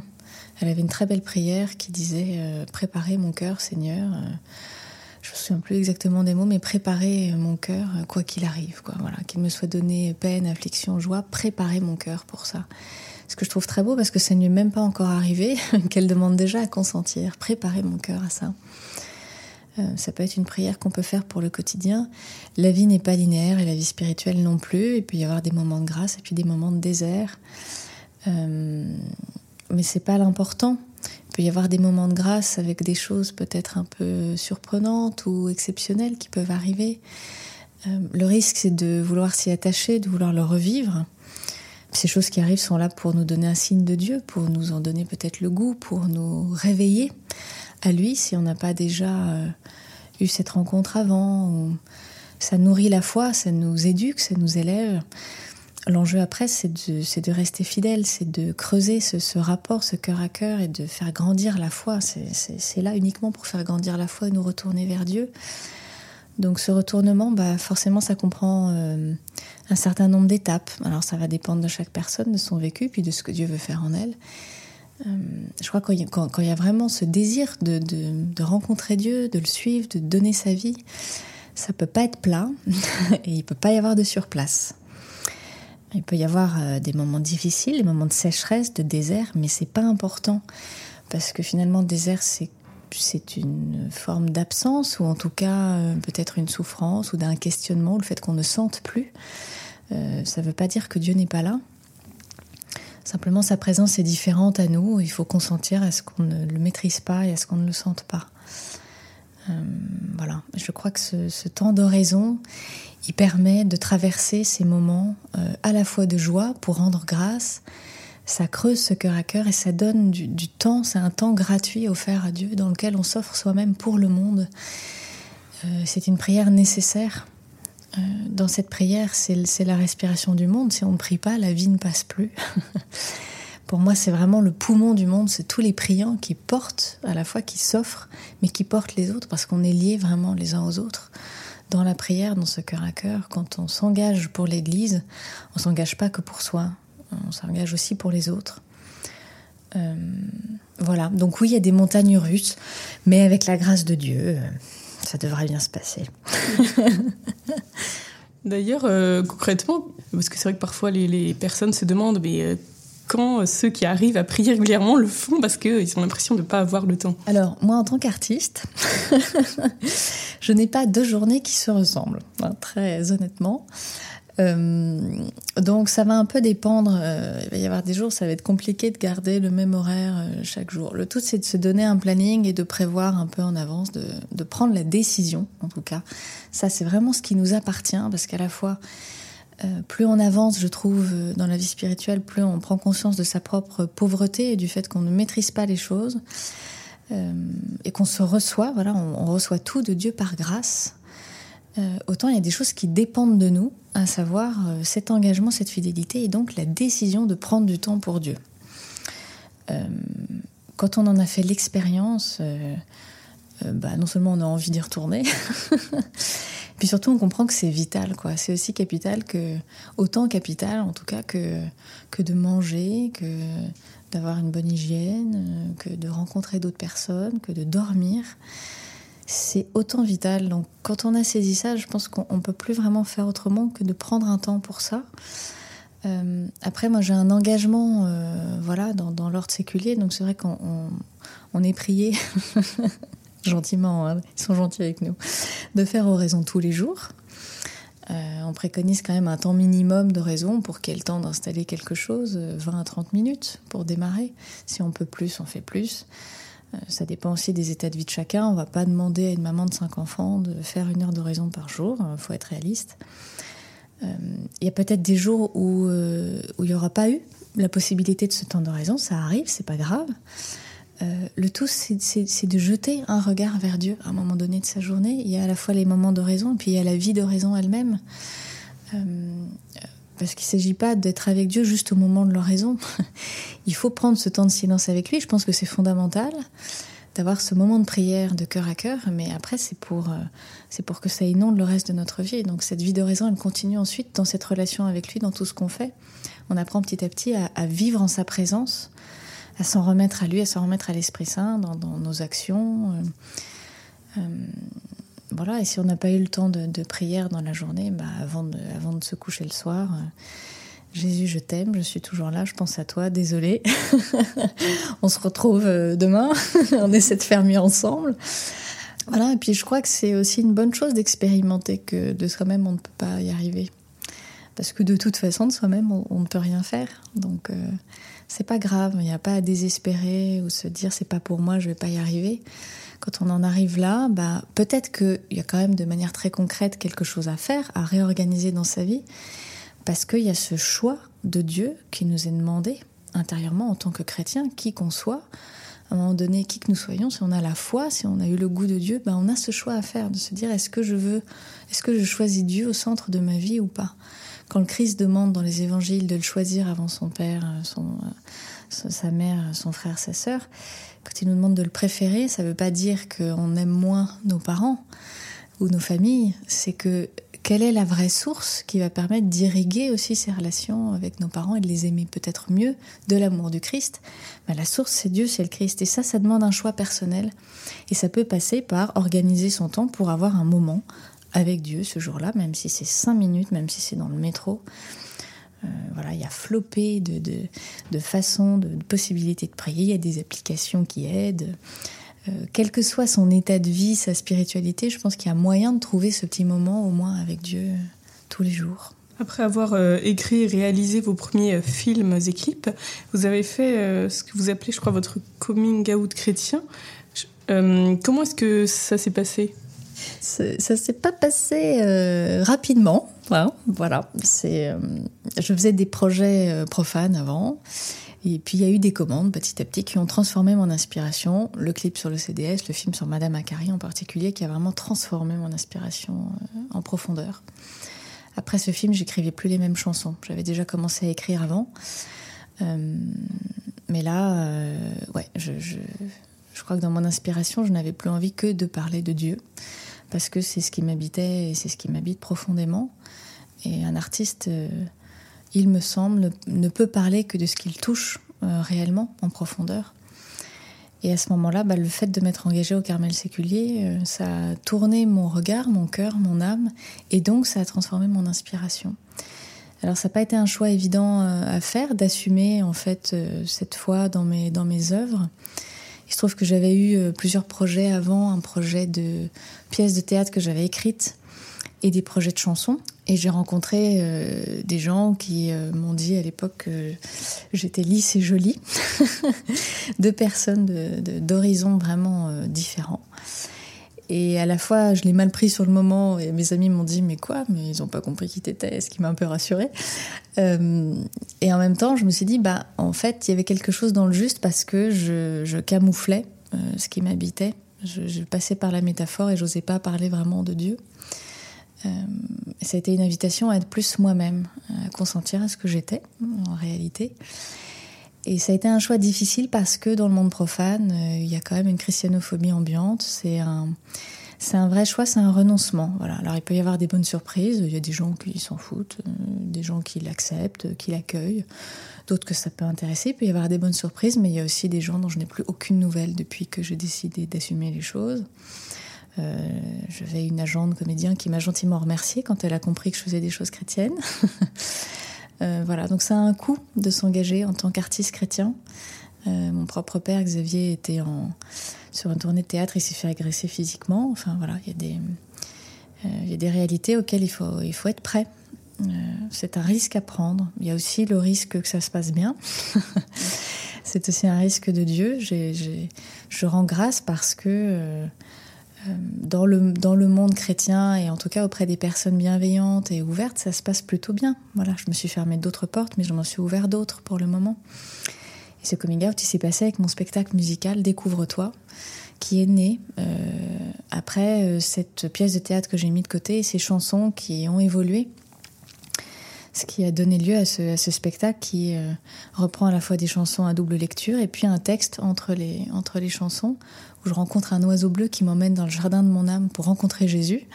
Elle avait une très belle prière qui disait euh, Préparez mon cœur, Seigneur, euh, souviens plus exactement des mots, mais préparer mon cœur, quoi qu'il arrive, quoi. Voilà, qu'il me soit donné peine, affliction, joie, préparer mon cœur pour ça. Ce que je trouve très beau parce que ça ne lui est même pas encore arrivé, [laughs] qu'elle demande déjà à consentir, préparer mon cœur à ça. Euh, ça peut être une prière qu'on peut faire pour le quotidien. La vie n'est pas linéaire et la vie spirituelle non plus. Il peut y avoir des moments de grâce et puis des moments de désert. Euh, mais c'est pas l'important. Il peut y avoir des moments de grâce avec des choses peut-être un peu surprenantes ou exceptionnelles qui peuvent arriver. Euh, le risque, c'est de vouloir s'y attacher, de vouloir le revivre. Ces choses qui arrivent sont là pour nous donner un signe de Dieu, pour nous en donner peut-être le goût, pour nous réveiller à lui si on n'a pas déjà euh, eu cette rencontre avant. Ça nourrit la foi, ça nous éduque, ça nous élève. L'enjeu après, c'est de, rester fidèle, c'est de creuser ce, rapport, ce cœur à cœur et de faire grandir la foi. C'est là uniquement pour faire grandir la foi et nous retourner vers Dieu. Donc ce retournement, bah, forcément, ça comprend euh, un certain nombre d'étapes. Alors ça va dépendre de chaque personne, de son vécu, puis de ce que Dieu veut faire en elle. Euh, je crois qu'il quand, il y a vraiment ce désir de, de, rencontrer Dieu, de le suivre, de donner sa vie, ça peut pas être plein [laughs] et il peut pas y avoir de surplace. Il peut y avoir euh, des moments difficiles, des moments de sécheresse, de désert, mais c'est pas important parce que finalement, le désert, c'est une forme d'absence ou en tout cas euh, peut-être une souffrance ou d'un questionnement, le fait qu'on ne sente plus. ça ne veut pas dire que Dieu n'est pas là. Simplement, sa présence est différente à nous. Il faut consentir à ce qu'on ne le maîtrise pas et à ce qu'on ne le sente pas. Euh, voilà. Je crois que ce, temps d'oraison, il permet de traverser ces moments euh, à la fois de joie pour rendre grâce. Ça creuse ce cœur à cœur et ça donne du, temps. C'est un temps gratuit offert à Dieu dans lequel on s'offre soi-même pour le monde. Euh, c'est une prière nécessaire euh, dans cette prière, c'est la respiration du monde. Si on ne prie pas, la vie ne passe plus. [laughs] Pour moi, c'est vraiment le poumon du monde. C'est tous les priants qui portent, à la fois qui s'offrent, mais qui portent les autres, parce qu'on est liés vraiment les uns aux autres. Dans la prière, dans ce cœur à cœur, quand on s'engage pour l'Église, on s'engage pas que pour soi, on s'engage aussi pour les autres. Euh, voilà, donc oui, il y a des montagnes russes, mais avec la grâce de Dieu, euh, ça devrait bien se passer. [laughs] D'ailleurs, euh, concrètement, parce que c'est vrai que parfois les, personnes se demandent, mais quand ceux qui arrivent à prier régulièrement le font parce qu'ils ont l'impression de ne pas avoir le temps Alors, moi, en tant qu'artiste, [laughs] je n'ai pas deux journées qui se ressemblent, hein, très honnêtement. Euh, donc ça va un peu dépendre. Euh, il va y avoir des jours, ça va être compliqué de garder le même horaire euh, chaque jour. Le tout, c'est de se donner un planning et de prévoir un peu en avance, de prendre la décision, en tout cas. Ça, c'est vraiment ce qui nous appartient, parce qu'à la fois, plus on avance, je trouve, dans la vie spirituelle, plus on prend conscience de sa propre pauvreté et du fait qu'on ne maîtrise pas les choses. et qu'on se reçoit, voilà, on, reçoit tout de Dieu par grâce. Euh, autant il y a des choses qui dépendent de nous, à savoir euh, cet engagement, cette fidélité et donc la décision de prendre du temps pour Dieu. Euh, quand on en a fait l'expérience, bah, non seulement on a envie d'y retourner, [laughs] puis surtout on comprend que c'est vital, quoi. C'est aussi capital que, autant capital en tout cas que, que de manger, que d'avoir une bonne hygiène, que de rencontrer d'autres personnes, que de dormir c'est autant vital. Donc quand on a saisi ça, je pense qu'on ne peut plus vraiment faire autrement que de prendre un temps pour ça. Euh, après, moi j'ai un engagement euh, voilà, dans, l'ordre séculier, donc c'est vrai qu'on on, est prié, [laughs] gentiment, hein, ils sont gentils avec nous, de faire oraison tous les jours. Euh, on préconise quand même un temps minimum de raison pour qu'il y ait le temps d'installer quelque chose, 20 à 30 minutes pour démarrer. Si on peut plus, on fait plus. Euh, ça dépend aussi des états de vie de chacun. On va pas demander à une maman de cinq enfants de faire une heure d'oraison par jour. Il faut être réaliste. Euh, il y a peut-être des jours où, euh, il n'y aura pas eu la possibilité de ce temps d'oraison. Ça arrive, c'est pas grave. Le tout, c'est de jeter un regard vers Dieu à un moment donné de sa journée. Il y a à la fois les moments d'oraison et puis il y a la vie d'oraison elle-même. Parce qu'il ne s'agit pas d'être avec Dieu juste au moment de l'oraison. [laughs] Il faut prendre ce temps de silence avec lui. Je pense que c'est fondamental d'avoir ce moment de prière de cœur à cœur, mais après c'est pour euh, c'est pour que ça inonde le reste de notre vie. donc cette vie d'oraison, elle continue ensuite dans cette relation avec lui, dans tout ce qu'on fait. On apprend petit à petit à, vivre en sa présence, à s'en remettre à lui, à s'en remettre à l'Esprit Saint dans, nos actions. Euh, euh, voilà, et si on n'a pas eu le temps de, prière dans la journée, bah, avant, de, avant de se coucher le soir, Jésus, je t'aime, je suis toujours là, je pense à toi, désolé. [laughs] on se retrouve demain, [laughs] on essaie de faire mieux ensemble. Voilà, et puis je crois que c'est aussi une bonne chose d'expérimenter que de soi-même on ne peut pas y arriver. Parce que de toute façon, de soi-même, on, ne peut rien faire. Donc, euh, c'est pas grave. Il n'y a pas à désespérer ou se dire c'est pas pour moi, je vais pas y arriver. Quand on en arrive là, bah, peut-être qu'il y a quand même de manière très concrète quelque chose à faire, à réorganiser dans sa vie. Parce qu'il y a ce choix de Dieu qui nous est demandé intérieurement en tant que chrétien, qui qu'on soit à un moment donné, qui que nous soyons, si on a la foi, si on a eu le goût de Dieu, ben on a ce choix à faire, de se dire est-ce que je veux, est-ce que je choisis Dieu au centre de ma vie ou pas? Quand le Christ demande dans les évangiles de le choisir avant son père, son, sa mère, son frère, sa sœur, quand il nous demande de le préférer, ça ne veut pas dire qu'on aime moins nos parents ou nos familles, c'est que quelle est la vraie source qui va permettre d'irriguer aussi ces relations avec nos parents et de les aimer peut-être mieux de l'amour du Christ? Ben, La source, c'est Dieu, c'est le Christ. Et ça, ça demande un choix personnel. Et ça peut passer par organiser son temps pour avoir un moment avec Dieu ce jour-là, même si c'est cinq minutes, même si c'est dans le métro. Euh, voilà, il y a flopé de, de, de façons, de, possibilités de prier. Il y a des applications qui aident. Euh, quel que soit son état de vie, sa spiritualité, je pense qu'il y a moyen de trouver ce petit moment au moins avec Dieu tous les jours. Après avoir euh, écrit et réalisé vos premiers films clips, vous avez fait ce que vous appelez, je crois, votre coming out chrétien. comment est-ce que ça s'est passé? Ça s'est pas passé rapidement. Hein, voilà, c'est. je faisais des projets profanes avant, et puis il y a eu des commandes petit à petit qui ont transformé mon inspiration. Le clip sur le CDS, le film sur Madame Akari en particulier, qui a vraiment transformé mon inspiration euh, en profondeur. Après ce film, j'écrivais plus les mêmes chansons. J'avais déjà commencé à écrire avant. Euh, mais là, euh, ouais, je, crois que dans mon inspiration, je n'avais plus envie que de parler de Dieu. Parce que c'est ce qui m'habitait et c'est ce qui m'habite profondément. Et un artiste il me semble, ne peut parler que de ce qu'il touche euh, réellement en profondeur. Et à ce moment-là, bah, le fait de m'être engagée au Carmel séculier, euh, ça a tourné mon regard, mon cœur, mon âme, et donc ça a transformé mon inspiration. Alors ça n'a pas été un choix évident euh, à faire, d'assumer en fait cette foi dans mes, dans mes œuvres. Il se trouve que j'avais eu plusieurs projets avant, un projet de pièce de théâtre que j'avais écrite et des projets de chansons. Et j'ai rencontré euh, des gens qui euh, m'ont dit à l'époque que j'étais lisse et jolie, [laughs] deux personnes d'horizons de, vraiment euh, différents. Et à la fois, je l'ai mal pris sur le moment, et mes amis m'ont dit mais quoi? Mais ils n'ont pas compris qui t'étais, ce qui m'a un peu rassurée. et en même temps, je me suis dit bah en fait, il y avait quelque chose dans le juste parce que je, camouflais ce qui m'habitait. Je, je, passais par la métaphore et j'osais pas parler vraiment de Dieu. Euh, ça a été une invitation à être plus moi-même, à consentir à ce que j'étais en réalité. Et ça a été un choix difficile parce que dans le monde profane, euh, il y a quand même une christianophobie ambiante. C'est un, c'est un vrai choix, c'est un renoncement. Voilà. Alors il peut y avoir des bonnes surprises. Il y a des gens qui s'en foutent, euh, des gens qui l'acceptent, qui l'accueillent, d'autres que ça peut intéresser. Il peut y avoir des bonnes surprises, mais il y a aussi des gens dont je n'ai plus aucune nouvelle depuis que j'ai décidé d'assumer les choses. Euh, J'avais une agente comédien qui m'a gentiment remercié quand elle a compris que je faisais des choses chrétiennes. [laughs] euh, voilà, donc ça a un coût de s'engager en tant qu'artiste chrétien. Euh, mon propre père, Xavier, était en, sur une tournée de théâtre, il s'est fait agresser physiquement. Enfin voilà, il y, a des, euh, réalités auxquelles il faut, être prêt. C'est un risque à prendre. Il y a aussi le risque que ça se passe bien. [laughs] c'est aussi un risque de Dieu. Je rends grâce parce que dans le, dans le monde chrétien et en tout cas auprès des personnes bienveillantes et ouvertes, ça se passe plutôt bien. Voilà, je me suis fermé d'autres portes, mais je m'en suis ouvert d'autres pour le moment. Et ce coming out, il s'est passé avec mon spectacle musical Découvre-toi, qui est né euh, après euh, cette pièce de théâtre que j'ai mis de côté et ces chansons qui ont évolué. Ce qui a donné lieu à ce, spectacle qui euh, reprend à la fois des chansons à double lecture et puis un texte entre les, chansons où je rencontre un oiseau bleu qui m'emmène dans le jardin de mon âme pour rencontrer Jésus.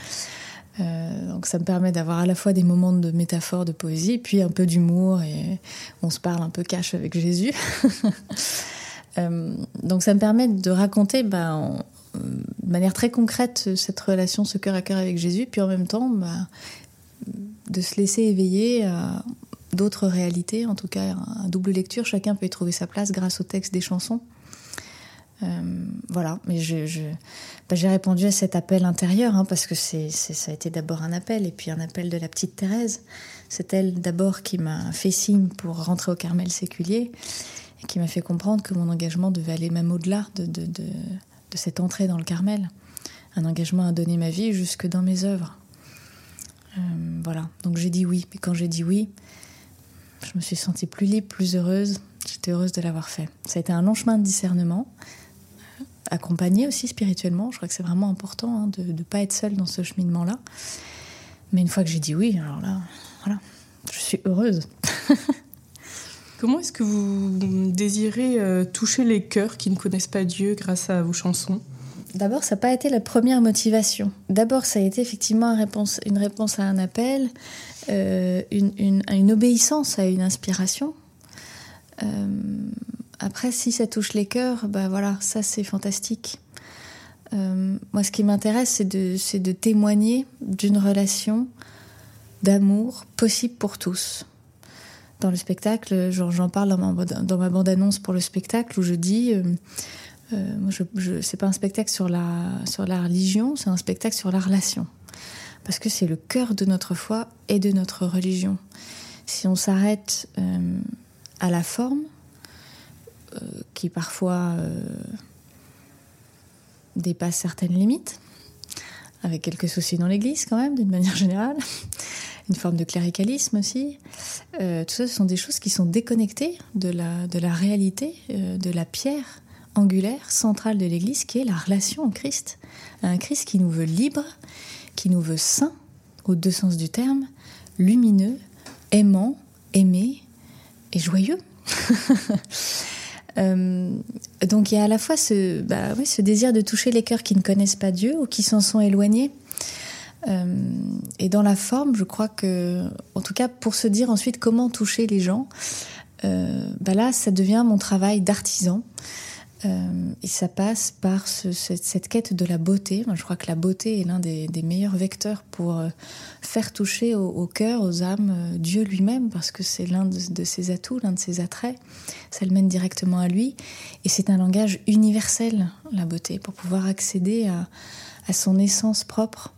Euh, donc ça me permet d'avoir à la fois des moments de métaphore, de poésie, puis un peu d'humour et on se parle un peu cash avec Jésus. [laughs] euh, donc ça me permet de raconter ben, de manière très concrète cette relation, ce cœur à cœur avec Jésus, puis en même temps bah, de se laisser éveiller à d'autres réalités, en tout cas un double lecture, chacun peut y trouver sa place grâce au texte des chansons. Euh, voilà, mais bah, j'ai répondu à cet appel intérieur hein, parce que ça a été d'abord un appel et puis un appel de la petite Thérèse. C'est elle d'abord qui m'a fait signe pour rentrer au Carmel séculier et qui m'a fait comprendre que mon engagement devait aller même au-delà de, de, de, de cette entrée dans le Carmel. Un engagement à donner ma vie jusque dans mes œuvres. Euh, voilà, donc j'ai dit oui. Et quand j'ai dit oui, je me suis sentie plus libre, plus heureuse. J'étais heureuse de l'avoir fait. Ça a été un long chemin de discernement accompagné aussi spirituellement. Je crois que c'est vraiment important hein, de ne pas être seule dans ce cheminement-là. Mais une fois que j'ai dit oui, alors là, voilà, je suis heureuse. [laughs] Comment est-ce que vous désirez euh, toucher les cœurs qui ne connaissent pas Dieu grâce à vos chansons? D'abord, ça n'a pas été la première motivation. D'abord, ça a été effectivement une réponse, à un appel, euh, une, obéissance à une inspiration. Euh, après, si ça touche les cœurs, bah voilà, ça c'est fantastique. Euh, moi, ce qui m'intéresse, c'est de, de témoigner d'une relation d'amour possible pour tous. Dans le spectacle, j'en parle dans ma, dans ma bande-annonce pour le spectacle où je dis, euh, moi, je, je c'est pas un spectacle sur la, sur la religion, c'est un spectacle sur la relation. Parce que c'est le cœur de notre foi et de notre religion. Si on s'arrête euh, à la forme, euh, qui parfois euh, dépasse certaines limites, avec quelques soucis dans l'Église quand même, d'une manière générale, [laughs] une forme de cléricalisme aussi. Tout ça, ce sont des choses qui sont déconnectées de la, de la réalité, de la pierre angulaire centrale de l'Église, qui est la relation au Christ. Un Christ qui nous veut libres, qui nous veut saints, aux deux sens du terme, lumineux, aimant, aimé et joyeux. [laughs] Euh, donc il y a à la fois ce, bah, ce désir de toucher les cœurs qui ne connaissent pas Dieu ou qui s'en sont éloignés. Euh, et dans la forme, je crois que, en tout cas, pour se dire ensuite comment toucher les gens, euh, bah là, ça devient mon travail d'artisan. Euh, et ça passe par ce, cette, quête de la beauté. Je crois que la beauté est l'un des, meilleurs vecteurs pour euh, faire toucher au, cœur, aux âmes, euh, Dieu lui-même, parce que c'est l'un de, ses atouts, l'un de ses attraits. Ça le mène directement à lui. Et c'est un langage universel, la beauté, pour pouvoir accéder à son essence propre.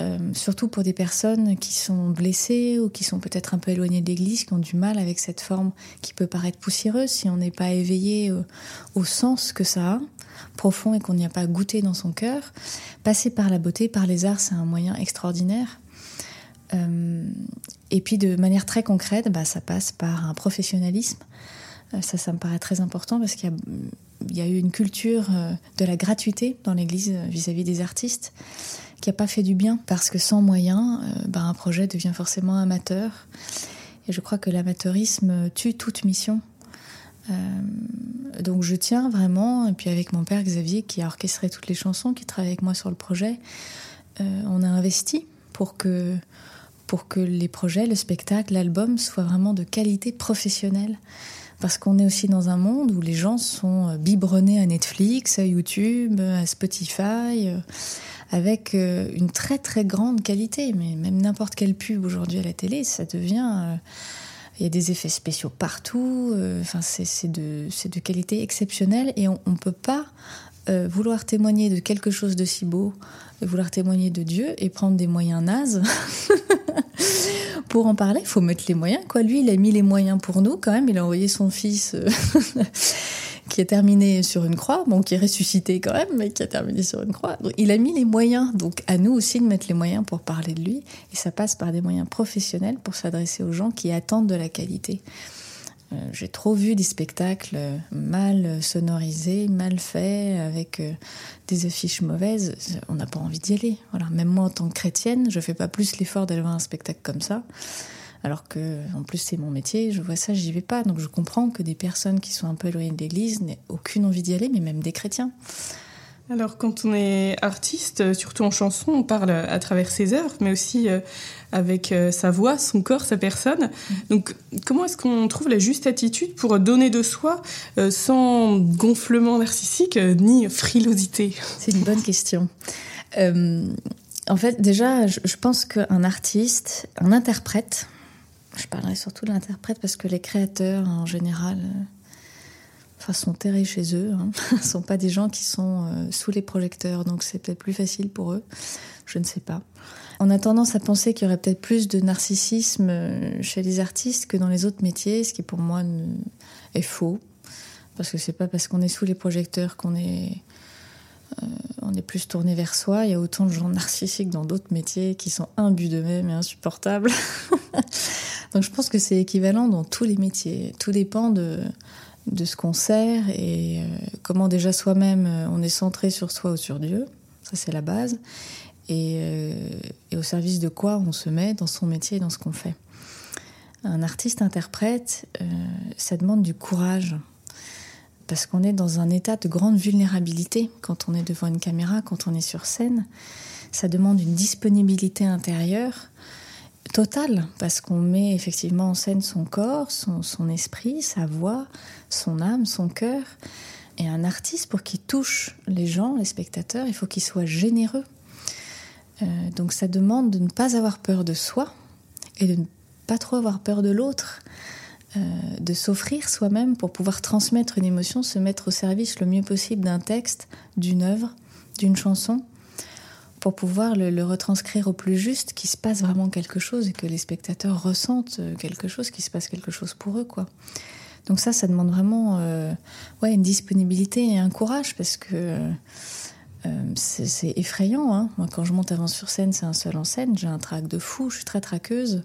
Euh, surtout pour des personnes qui sont blessées ou qui sont peut-être un peu éloignées de l'Église, qui ont du mal avec cette forme qui peut paraître poussiéreuse si on n'est pas éveillé au, au, sens que ça a, profond et qu'on n'y a pas goûté dans son cœur. Passer par la beauté, par les arts, c'est un moyen extraordinaire. Euh, et puis de manière très concrète, bah, ça passe par un professionnalisme. Euh, ça, ça me paraît très important parce qu'il y, a, eu une culture euh, de la gratuité dans l'Église vis-à-vis des artistes qui n'a pas fait du bien, parce que sans moyens, euh, bah, un projet devient forcément amateur. Et je crois que l'amateurisme tue toute mission. Euh, donc je tiens vraiment, et puis avec mon père Xavier qui a orchestré toutes les chansons, qui travaille avec moi sur le projet, euh, on a investi pour que, pour que les projets, le spectacle, l'album soient vraiment de qualité professionnelle. Parce qu'on est aussi dans un monde où les gens sont biberonnés à Netflix, à YouTube, à Spotify avec euh, une très très grande qualité. Mais même n'importe quelle pub aujourd'hui à la télé, ça devient. Euh, il y a des effets spéciaux partout. Euh, enfin, c'est de, qualité exceptionnelle et on ne peut pas vouloir témoigner de quelque chose de si beau, vouloir témoigner de Dieu et prendre des moyens nazes. [laughs] pour en parler, il faut mettre les moyens. Lui, il a mis les moyens pour nous quand même. Il a envoyé son fils [laughs] qui est terminé sur une croix, bon, qui est ressuscité quand même, mais qui a terminé sur une croix. Il a mis les moyens, donc à nous aussi de mettre les moyens pour parler de lui, et ça passe par des moyens professionnels pour s'adresser aux gens qui attendent de la qualité. Euh, J'ai trop vu des spectacles mal sonorisés, mal faits, avec euh, des affiches mauvaises. On n'a pas envie d'y aller. Voilà. Même moi, en tant que chrétienne, je fais pas plus l'effort d'aller voir un spectacle comme ça alors que en plus c'est mon métier, je vois ça, j'y vais pas. Donc je comprends que des personnes qui sont un peu éloignées de l'Église n'aient aucune envie d'y aller, mais même des chrétiens. Alors quand on est artiste, surtout en chanson, on parle à travers ses œuvres, mais aussi euh, avec euh, sa voix, son corps, sa personne. Mm. Donc comment est-ce qu'on trouve la juste attitude pour donner de soi euh, sans gonflement narcissique ni frilosité? C'est une bonne question. en fait, déjà, je, je pense qu'un artiste, un interprète, je parlerai surtout de l'interprète parce que les créateurs en général sont terrés chez eux. Hein. [laughs] ne sont pas des gens qui sont euh, sous les projecteurs, donc c'est peut-être plus facile pour eux. Je ne sais pas. On a tendance à penser qu'il y aurait peut-être plus de narcissisme euh, chez les artistes que dans les autres métiers, ce qui pour moi est faux. Parce que c'est pas parce qu'on est sous les projecteurs qu'on est, euh, on est plus tourné vers soi. Il y a autant de gens narcissiques dans d'autres métiers qui sont imbus d'eux-mêmes et insupportables. [laughs] Donc je pense que c'est équivalent dans tous les métiers. Tout dépend de, de ce qu'on sert et euh, comment déjà soi-même euh, on est centré sur soi ou sur Dieu. Ça, c'est la base. Euh, et, au service de quoi on se met dans son métier et dans ce qu'on fait. Un artiste-interprète, ça demande du courage. Parce qu'on est dans un état de grande vulnérabilité quand on est devant une caméra, quand on est sur scène. Ça demande une disponibilité intérieure Total, parce qu'on met effectivement en scène son corps, son, esprit, sa voix, son âme, son cœur. Et un artiste, pour qu'il touche les gens, les spectateurs, il faut qu'il soit généreux. Euh, donc ça demande de ne pas avoir peur de soi et de ne pas trop avoir peur de l'autre, euh, de s'offrir soi-même pour pouvoir transmettre une émotion, se mettre au service le mieux possible d'un texte, d'une œuvre, d'une chanson pour pouvoir le, retranscrire au plus juste, qu'il se passe vraiment quelque chose et que les spectateurs ressentent euh, quelque chose, qu'il se passe quelque chose pour eux, quoi. Donc ça, ça demande vraiment euh, ouais, une disponibilité et un courage parce que c'est effrayant. Hein. Moi, quand je monte avant sur scène, c'est un seul en scène. J'ai un trac de fou, je suis très traqueuse.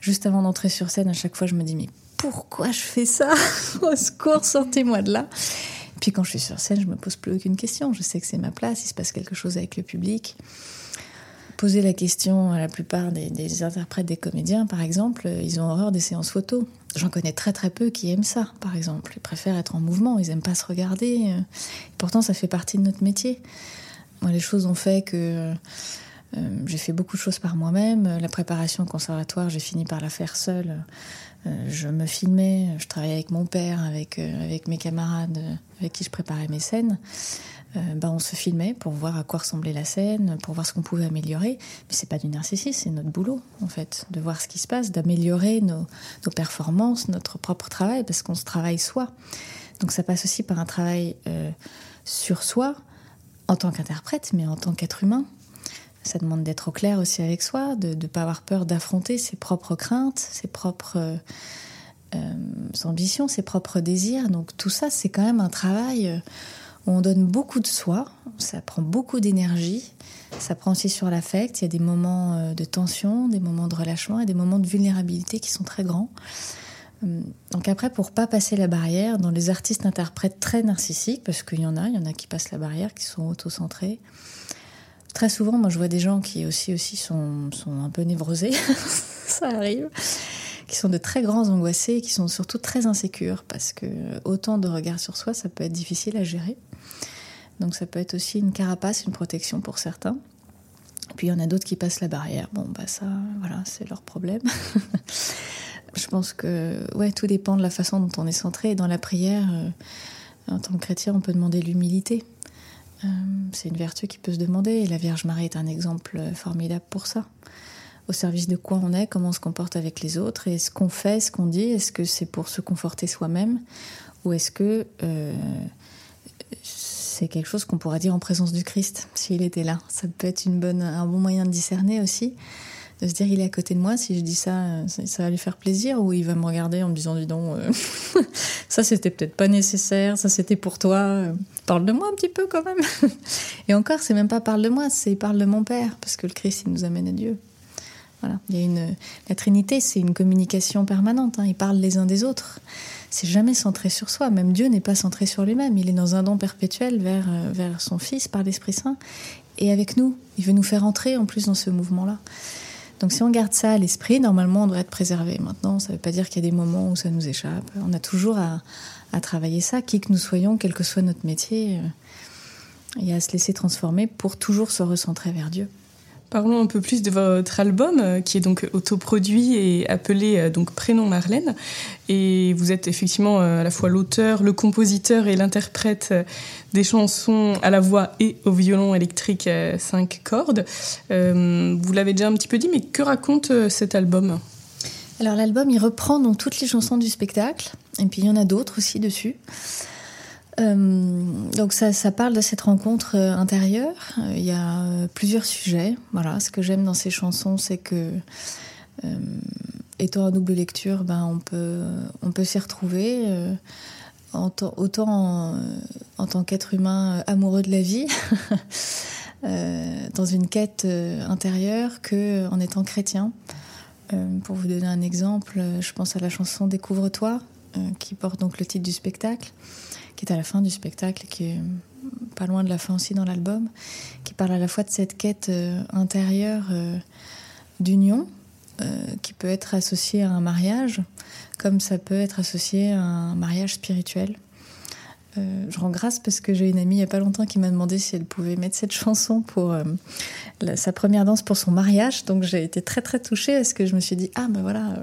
Juste avant d'entrer sur scène, à chaque fois, je me dis mais pourquoi je fais ça [laughs] Au secours, sortez-moi de là. Puis quand je suis sur scène, je me pose plus aucune question. Je sais que c'est ma place, il se passe quelque chose avec le public. Poser la question à la plupart des, interprètes, des comédiens, par exemple, ils ont horreur des séances photos. J'en connais très très peu qui aiment ça, par exemple. Ils préfèrent être en mouvement, ils n'aiment pas se regarder. Pourtant, ça fait partie de notre métier. Moi, les choses ont fait que euh, j'ai fait beaucoup de choses par moi-même. La préparation au conservatoire, j'ai fini par la faire seule. Euh, je me filmais, je travaillais avec mon père, avec, euh, mes camarades avec qui je préparais mes scènes. Ben, on se filmait pour voir à quoi ressemblait la scène, pour voir ce qu'on pouvait améliorer. Mais c'est pas du narcissisme, c'est notre boulot, en fait, de voir ce qui se passe, d'améliorer nos, performances, notre propre travail, parce qu'on se travaille soi. Donc ça passe aussi par un travail sur soi, en tant qu'interprète, mais en tant qu'être humain. Ça demande d'être au clair aussi avec soi, de ne pas avoir peur d'affronter ses propres craintes, ses propres euh, euh, ambitions, ses propres désirs. Donc tout ça, c'est quand même un travail euh, où on donne beaucoup de soi, ça prend beaucoup d'énergie, ça prend aussi sur l'affect. Il y a des moments de tension, des moments de relâchement et des moments de vulnérabilité qui sont très grands. Donc après, pour pas passer la barrière, dans les artistes interprètes très narcissiques, parce qu'il y en a, il y en a qui passent la barrière, qui sont auto-centrés, Très souvent, moi, je vois des gens qui aussi, aussi sont, sont un peu névrosés, [laughs] ça arrive, qui sont de très grands angoissés, qui sont surtout très insécures, parce que autant de regards sur soi, ça peut être difficile à gérer. Donc ça peut être aussi une carapace, une protection pour certains. Puis il y en a d'autres qui passent la barrière. Bon, bah ça, voilà, c'est leur problème. [laughs] je pense que ouais, tout dépend de la façon dont on est centré. Et dans la prière, euh, en tant que chrétien, on peut demander l'humilité. Euh, c'est une vertu qui peut se demander et la Vierge Marie est un exemple formidable pour ça. Au service de quoi on est, comment on se comporte avec les autres et ce qu'on fait, ce qu'on dit, est-ce que c'est pour se conforter soi-même ou est-ce que euh, c'est quelque chose qu'on pourrait dire en présence du Christ s'il était là Ça peut être une bonne, un bon moyen de discerner aussi de se dire il est à côté de moi, si je dis ça, ça, va lui faire plaisir, ou il va me regarder en me disant dis donc, euh, [laughs] ça c'était peut-être pas nécessaire, ça c'était pour toi, euh, parle de moi un petit peu quand même. [laughs] Et encore, c'est même pas parle de moi, c'est parle de mon Père, parce que le Christ il nous amène à Dieu. Voilà, il y a une, la Trinité, c'est une communication permanente, hein. ils parlent les uns des autres. C'est jamais centré sur soi, même Dieu n'est pas centré sur lui-même, il est dans un don perpétuel vers, euh, vers son Fils par l'Esprit Saint, et avec nous, il veut nous faire entrer en plus dans ce mouvement-là. Donc si on garde ça à l'esprit, normalement on devrait être préservé. Maintenant, ça ne veut pas dire qu'il y a des moments où ça nous échappe. On a toujours à, travailler ça, qui que nous soyons, quel que soit notre métier. et à se laisser transformer pour toujours se recentrer vers Dieu. Parlons un peu plus de votre album, euh, qui est donc autoproduit et appelé euh, Prénom Marlène. Et vous êtes effectivement euh, à la fois l'auteur, le compositeur et l'interprète des chansons à la voix et au violon électrique 5 cordes. vous l'avez déjà un petit peu dit, mais que raconte cet album? Alors l'album, il reprend donc toutes les chansons du spectacle, et puis il y en a d'autres aussi dessus. Euh, donc ça, parle de cette rencontre euh, intérieure. Euh, il y a plusieurs sujets. Voilà, ce que j'aime dans ces chansons, c'est que étant en double lecture, ben on peut on peut s'y retrouver. autant en, en tant qu'être humain amoureux de la vie, [laughs] dans une quête intérieure, que en étant chrétien. pour vous donner un exemple, je pense à la chanson Découvre-toi, qui porte donc le titre du spectacle qui est à la fin du spectacle, qui est pas loin de la fin aussi dans l'album, qui parle à la fois de cette quête euh, intérieure euh, d'union, euh, qui peut être associée à un mariage, comme ça peut être associé à un mariage spirituel. je rends grâce parce que j'ai une amie il n'y a pas longtemps qui m'a demandé si elle pouvait mettre cette chanson pour sa première danse pour son mariage. Donc j'ai été très très touchée parce que je me suis dit ah ben voilà.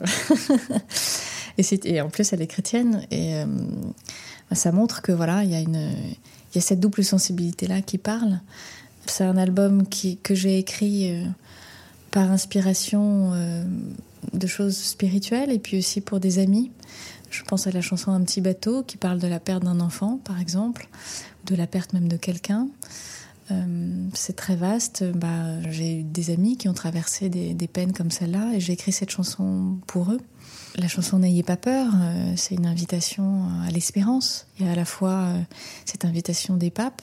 [laughs] et, et, en plus elle est chrétienne et ça montre que voilà, il y a cette double sensibilité là qui parle. C'est un album que j'ai écrit euh, par inspiration euh, de choses spirituelles et puis aussi pour des amis. Je pense à la chanson Un petit bateau qui parle de la perte d'un enfant, par exemple, de la perte même de quelqu'un. Euh, c'est très vaste. Bah, j'ai eu des amis qui ont traversé des peines comme celle-là et j'ai écrit cette chanson pour eux. La chanson N'ayez pas peur, euh, c'est une invitation à l'espérance. Il y a à la fois euh, cette invitation des papes,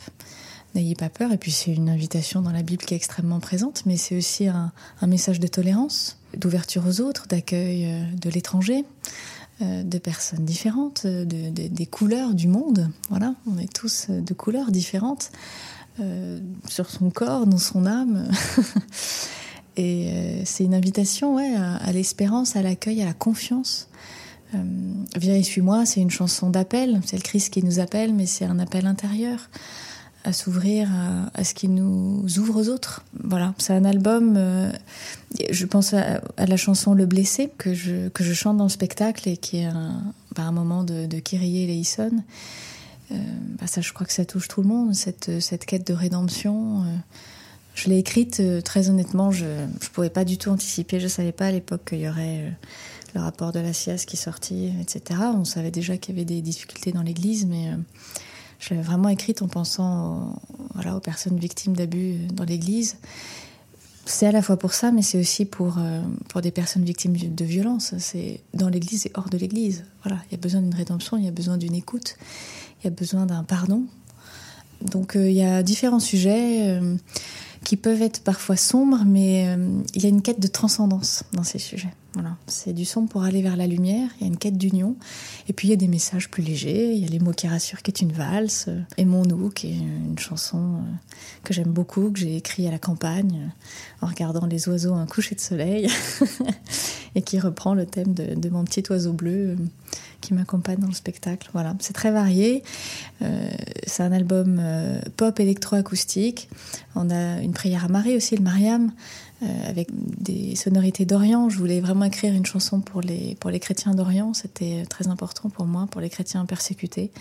N'ayez pas peur, et puis c'est une invitation dans la Bible qui est extrêmement présente, mais c'est aussi un, message de tolérance, d'ouverture aux autres, d'accueil euh, de l'étranger, de personnes différentes, des couleurs du monde. Voilà, on est tous de couleurs différentes. sur son corps, dans son âme. [laughs] Et euh, c'est une invitation ouais, à, l'espérance, à l'accueil, à la confiance. Euh, Viens et suis-moi, c'est une chanson d'appel. C'est le Christ qui nous appelle, mais c'est un appel intérieur à s'ouvrir à, ce qui nous ouvre aux autres. Voilà, c'est un album. Euh, je pense à, la chanson Le Blessé que je, que je chante dans le spectacle et qui est un, bah, un moment de, de Kyrie et Leison. Euh, bah, ça, je crois que ça touche tout le monde, cette, cette quête de rédemption. Je l'ai écrite, euh, très honnêtement, je ne pouvais pas du tout anticiper. Je ne savais pas à l'époque qu'il y aurait euh, le rapport de la SIAS qui sortit, etc. On savait déjà qu'il y avait des difficultés dans l'Église, mais euh, je l'avais vraiment écrite en pensant voilà, aux personnes victimes d'abus dans l'Église. C'est à la fois pour ça, mais c'est aussi pour, pour des personnes victimes de violence. C'est dans l'Église et hors de l'Église. Voilà, il y a besoin d'une rédemption, il y a besoin d'une écoute, il y a besoin d'un pardon. Donc il y a différents sujets qui peuvent être parfois sombres, mais euh, il y a une quête de transcendance dans ces sujets. Voilà, c'est du sombre pour aller vers la lumière. Il y a une quête d'union, et puis il y a des messages plus légers. Il y a les mots qui rassurent, qui est une valse, euh, Aimons-nous, qui est une chanson euh, que j'aime beaucoup, que j'ai écrit à la campagne en regardant les oiseaux un coucher de soleil, [laughs] et qui reprend le thème de mon petit oiseau bleu qui m'accompagne dans le spectacle. Voilà, c'est très varié. Euh, c'est un album euh, pop électroacoustique. On a une prière à Marie aussi, le Mariam, euh, avec des sonorités d'Orient. Je voulais vraiment écrire une chanson pour les, pour les chrétiens d'Orient. C'était très important pour moi, pour les chrétiens persécutés.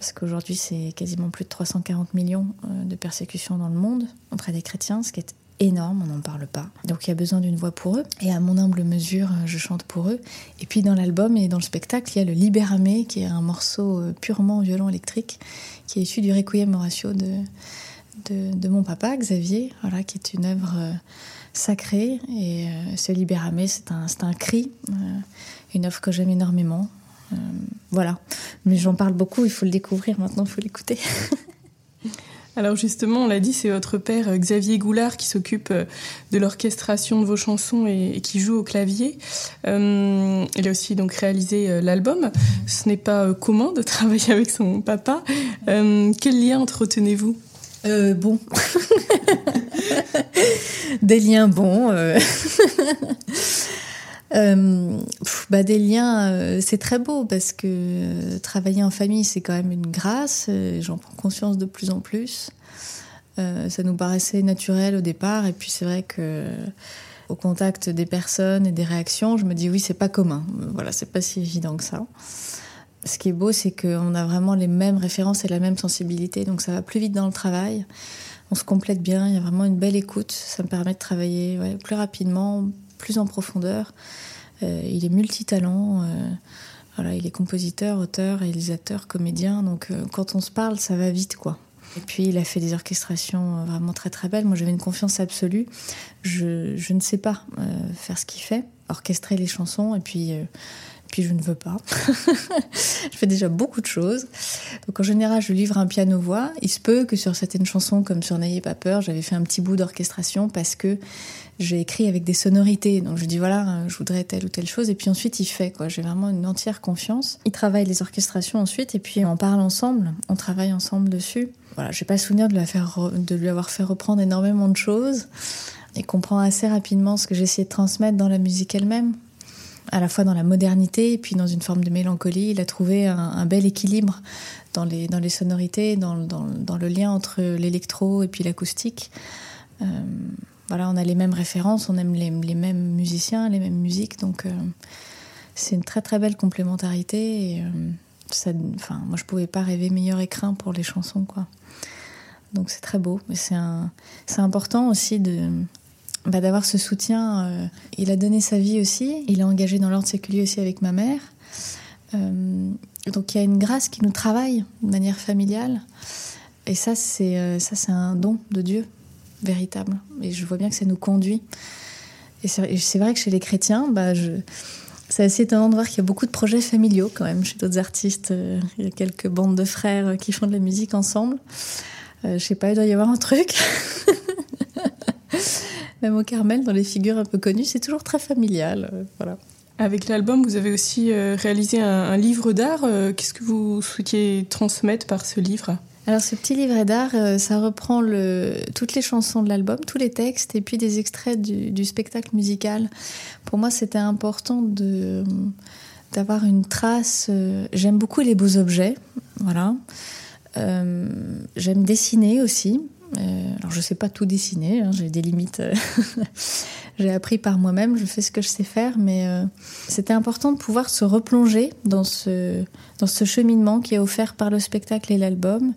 Parce qu'aujourd'hui, c'est quasiment plus de 340 millions de persécutions dans le monde auprès des chrétiens, ce qui est énorme, on n'en parle pas. Donc il y a besoin d'une voix pour eux. Et à mon humble mesure, je chante pour eux. Et puis dans l'album et dans le spectacle, il y a le Libéramé, qui est un morceau euh, purement violon électrique, qui est issu du Requiem Horatio de, de, mon papa, Xavier, voilà, qui est une œuvre euh, sacrée. Et euh, ce Libéramé, c'est un, un cri, une œuvre que j'aime énormément. voilà. Mais j'en parle beaucoup, il faut le découvrir maintenant, il faut l'écouter. [laughs] Alors justement, on l'a dit, c'est votre père euh, Xavier Goulard qui s'occupe euh, de l'orchestration de vos chansons et, qui joue au clavier. Euh, il a aussi donc réalisé l'album. Ce n'est pas commun de [laughs] travailler avec son papa. quel lien entretenez-vous? Bon. [laughs] Des liens bons. [laughs] bah, Des liens, c'est très beau parce que travailler en famille, c'est quand même une grâce. J'en prends conscience de plus en plus. ça nous paraissait naturel au départ, et puis c'est vrai que au contact des personnes et des réactions, je me dis oui, c'est pas commun. Voilà, c'est pas si évident que ça. Ce qui est beau, c'est qu'on a vraiment les mêmes références et la même sensibilité, donc ça va plus vite dans le travail. On se complète bien, il y a vraiment une belle écoute. Ça me permet de travailler plus rapidement, plus en profondeur. Euh, il est multitalent. Euh, voilà, il est compositeur, auteur, réalisateur, comédien. Donc euh, quand on se parle, ça va vite, quoi. Et puis il a fait des orchestrations vraiment très très belles. Moi j'avais une confiance absolue. Je, je ne sais pas faire ce qu'il fait, orchestrer les chansons et puis puis je ne veux pas. [laughs] je fais déjà beaucoup de choses. Donc en général, je livre un piano-voix. Il se peut que sur certaines chansons, comme sur N'ayez pas peur, j'avais fait un petit bout d'orchestration parce que j'ai écrit avec des sonorités. Donc je dis voilà, je voudrais telle ou telle chose. Et puis ensuite, il fait quoi. J'ai vraiment une entière confiance. Il travaille les orchestrations ensuite et puis on parle ensemble. On travaille ensemble dessus. Voilà, j'ai pas souvenir de, lui avoir fait reprendre énormément de choses. Il comprend assez rapidement ce que j'essayais de transmettre dans la musique elle-même à la fois dans la modernité et puis dans une forme de mélancolie. Il a trouvé un, bel équilibre dans les, dans les sonorités, dans, dans, le lien entre l'électro et puis l'acoustique. Euh, voilà, on a les mêmes références, on aime les, mêmes musiciens, les mêmes musiques, donc euh, c'est une très très belle complémentarité. Et, euh, enfin, moi, je pouvais pas rêver meilleur écrin pour les chansons, quoi. Donc c'est très beau, mais c'est important aussi de bah, d'avoir ce soutien. Euh, il a donné sa vie aussi. Il est engagé dans l'ordre séculier aussi avec ma mère. Euh, donc il y a une grâce qui nous travaille de manière familiale. Et ça, c'est euh, ça, un don de Dieu véritable. Et je vois bien que ça nous conduit. Et c'est vrai que chez les chrétiens, bah, je, c'est assez étonnant de voir qu'il y a beaucoup de projets familiaux quand même chez d'autres artistes. Il y a quelques bandes de frères qui font de la musique ensemble. je sais pas, il doit y avoir un truc. [laughs] Même au Carmel, dans les figures un peu connues, c'est toujours très familial. Euh, voilà. Avec l'album, vous avez aussi euh, réalisé un, livre d'art. Euh, qu'est-ce que vous souhaitiez transmettre par ce livre? Alors ce petit livret d'art, ça reprend le, toutes les chansons de l'album, tous les textes et puis des extraits du, spectacle musical. Pour moi, c'était important de d'avoir une trace. J'aime beaucoup les beaux objets, voilà. J'aime dessiner aussi. Euh, alors je sais pas tout dessiner, hein, j'ai des limites. Euh, [laughs] j'ai appris par moi-même, je fais ce que je sais faire, mais euh, c'était important de pouvoir se replonger dans ce, dans ce cheminement qui est offert par le spectacle et l'album.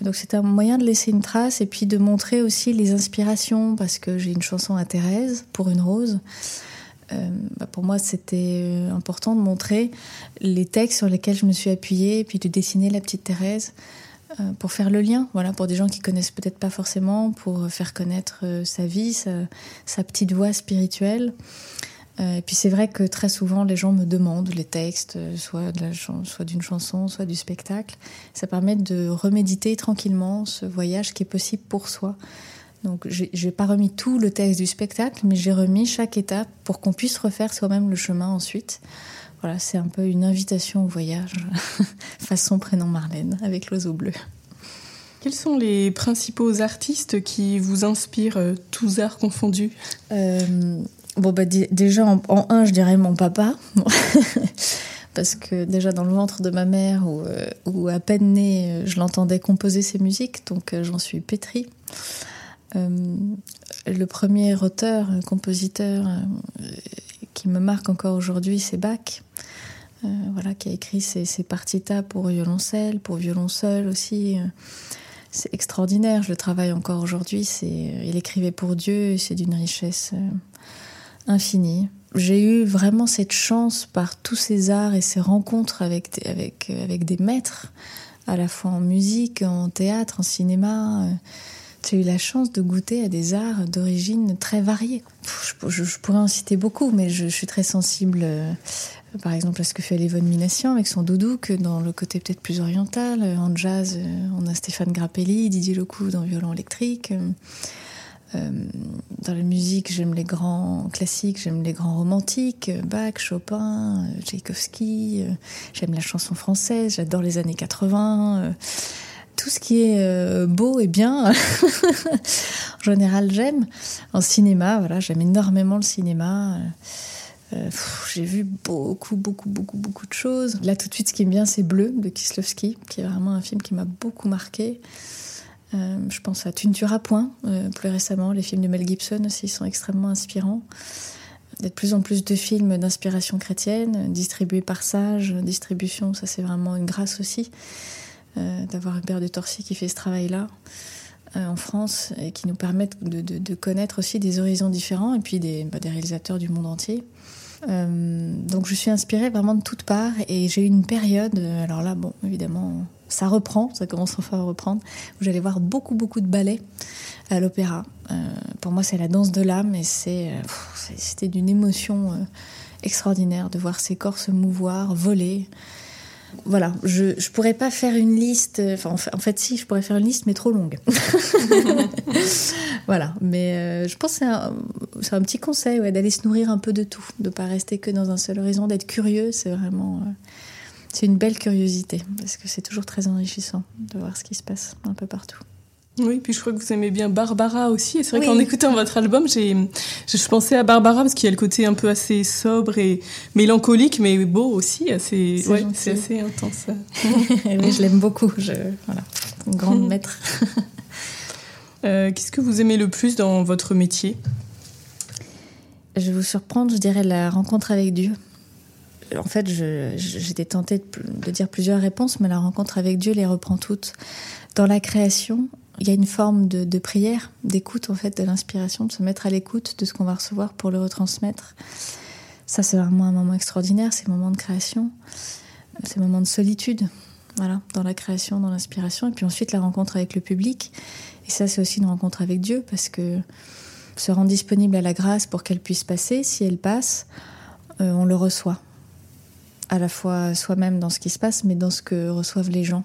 donc c'était un moyen de laisser une trace et puis de montrer aussi les inspirations, parce que j'ai une chanson à Thérèse, pour une rose. Bah, pour moi, c'était important de montrer les textes sur lesquels je me suis appuyée, et puis de dessiner la petite Thérèse. Euh, pour faire le lien, voilà, pour des gens qui connaissent peut-être pas forcément, pour faire connaître euh, sa vie, sa, petite voix spirituelle. Euh, et puis c'est vrai que très souvent les gens me demandent les textes, soit d'une chanson, soit du spectacle. Ça permet de reméditer tranquillement ce voyage qui est possible pour soi. Donc j'ai pas remis tout le texte du spectacle, mais j'ai remis chaque étape pour qu'on puisse refaire soi-même le chemin ensuite. Voilà, c'est un peu une invitation au voyage, [laughs] façon prénom Marlène, avec l'oiseau bleu. Quels sont les principaux artistes qui vous inspirent, euh, tous arts confondus? Euh, Bon, bah, déjà, en, un, je dirais mon papa. [laughs] Parce que déjà dans le ventre de ma mère, ou euh, à peine né, je l'entendais composer ses musiques, donc j'en suis pétrie. le premier auteur, compositeur qui me marque encore aujourd'hui, c'est Bach. Euh, voilà, qui a écrit ses, partitas pour violoncelle, pour violon seul aussi. Euh, c'est extraordinaire, je le travaille encore aujourd'hui. Il écrivait pour Dieu c'est d'une richesse euh, infinie. J'ai eu vraiment cette chance par tous ces arts et ces rencontres avec, des maîtres, à la fois en musique, en théâtre, en cinéma. J'ai eu la chance de goûter à des arts d'origine très variée. Je, pourrais en citer beaucoup, mais je, suis très sensible, par exemple, à ce que fait Lévon Minassian avec son doudou, que dans le côté peut-être plus oriental. En jazz, euh, on a Stéphane Grappelli, Didier Lecoux dans violon électrique. Euh, dans la musique, j'aime les grands classiques, j'aime les grands romantiques, Bach, Chopin, Tchaïkovski, j'aime la chanson française, j'adore les années 80 tout ce qui est euh, beau et bien, [laughs] en général, j'aime. En cinéma, voilà, j'aime énormément le cinéma. Euh, j'ai vu beaucoup, beaucoup, beaucoup, beaucoup de choses. Là, tout de suite, ce qui me vient, c'est Bleu de Kislovski, qui est vraiment un film qui m'a beaucoup marqué. Euh, je pense à Tu ne point, plus récemment. Les films de Mel Gibson aussi sont extrêmement inspirants. Il de plus en plus de films d'inspiration chrétienne, distribués par Sage. Distribution, ça c'est vraiment une grâce aussi. Euh, d'avoir père de Torcy qui fait ce travail-là euh, en France et qui nous permettent de, connaître aussi des horizons différents et puis des, bah, réalisateurs du monde entier. Euh, donc je suis inspirée vraiment de toutes parts et j'ai eu une période, alors là, bon, évidemment, ça reprend, ça commence enfin à reprendre, où j'allais voir beaucoup, beaucoup de ballets à l'opéra. pour moi, c'est la danse de l'âme et c'était d'une émotion extraordinaire de voir ces corps se mouvoir, voler voilà, je ne pourrais pas faire une liste. Enfin, en fait, si, je pourrais faire une liste, mais trop longue. [laughs] voilà, mais euh, je pense que c'est un, petit conseil d'aller se nourrir un peu de tout, de ne pas rester que dans un seul horizon, d'être curieux. C'est vraiment. Euh, c'est une belle curiosité, parce que c'est toujours très enrichissant de voir ce qui se passe un peu partout. Oui, puis je crois que vous aimez bien Barbara aussi. Et c'est vrai qu'en écoutant votre album, j'ai, je pensais à Barbara parce qu'il y a le côté un peu assez sobre et mélancolique, mais beau aussi, assez, c'est assez intense. [laughs] oui, je l'aime beaucoup. Je, voilà, une grande [laughs] maître. Euh, qu'est-ce que vous aimez le plus dans votre métier? Je vais vous surprendre, je dirais la rencontre avec Dieu. En fait, j'étais tentée de, de dire plusieurs réponses, mais la rencontre avec Dieu les reprend toutes. Dans la création, il y a une forme de, prière, d'écoute en fait, de l'inspiration, de se mettre à l'écoute de ce qu'on va recevoir pour le retransmettre. Ça, c'est vraiment un moment extraordinaire, ces moments de création, ces moments de solitude, voilà, dans la création, dans l'inspiration, et puis ensuite la rencontre avec le public. Et ça, c'est aussi une rencontre avec Dieu, parce que se rendre disponible à la grâce pour qu'elle puisse passer, si elle passe, euh, on le reçoit. À la fois soi-même dans ce qui se passe, mais dans ce que reçoivent les gens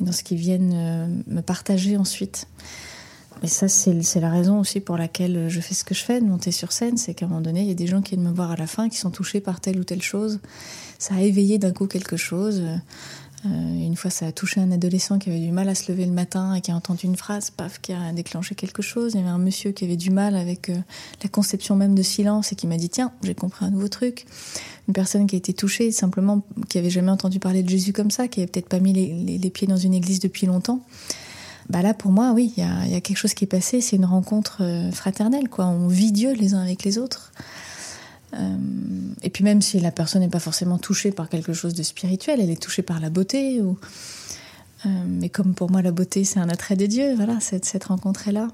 et dans ce qu'ils viennent euh, me partager ensuite. Et ça, c'est la raison aussi pour laquelle je fais ce que je fais, de monter sur scène. C'est qu'à un moment donné, il y a des gens qui viennent me voir à la fin, qui sont touchés par telle ou telle chose. Ça a éveillé d'un coup quelque chose. Euh, une fois, ça a touché un adolescent qui avait du mal à se lever le matin et qui a entendu une phrase, paf, qui a déclenché quelque chose. Il y avait un monsieur qui avait du mal avec euh, la conception même de silence et qui m'a dit Tiens, j'ai compris un nouveau truc une personne qui a été touchée simplement, qui avait jamais entendu parler de Jésus comme ça, qui avait peut-être pas mis les, pieds dans une église depuis longtemps. Bah là, pour moi, oui, il y a, quelque chose qui est passé. C'est une rencontre euh, fraternelle, quoi. On vit Dieu les uns avec les autres. Euh, et puis même si la personne n'est pas forcément touchée par quelque chose de spirituel, elle est touchée par la beauté. Ou... Euh, mais comme pour moi, la beauté, c'est un attrait de Dieu, voilà, cette, cette rencontre-là.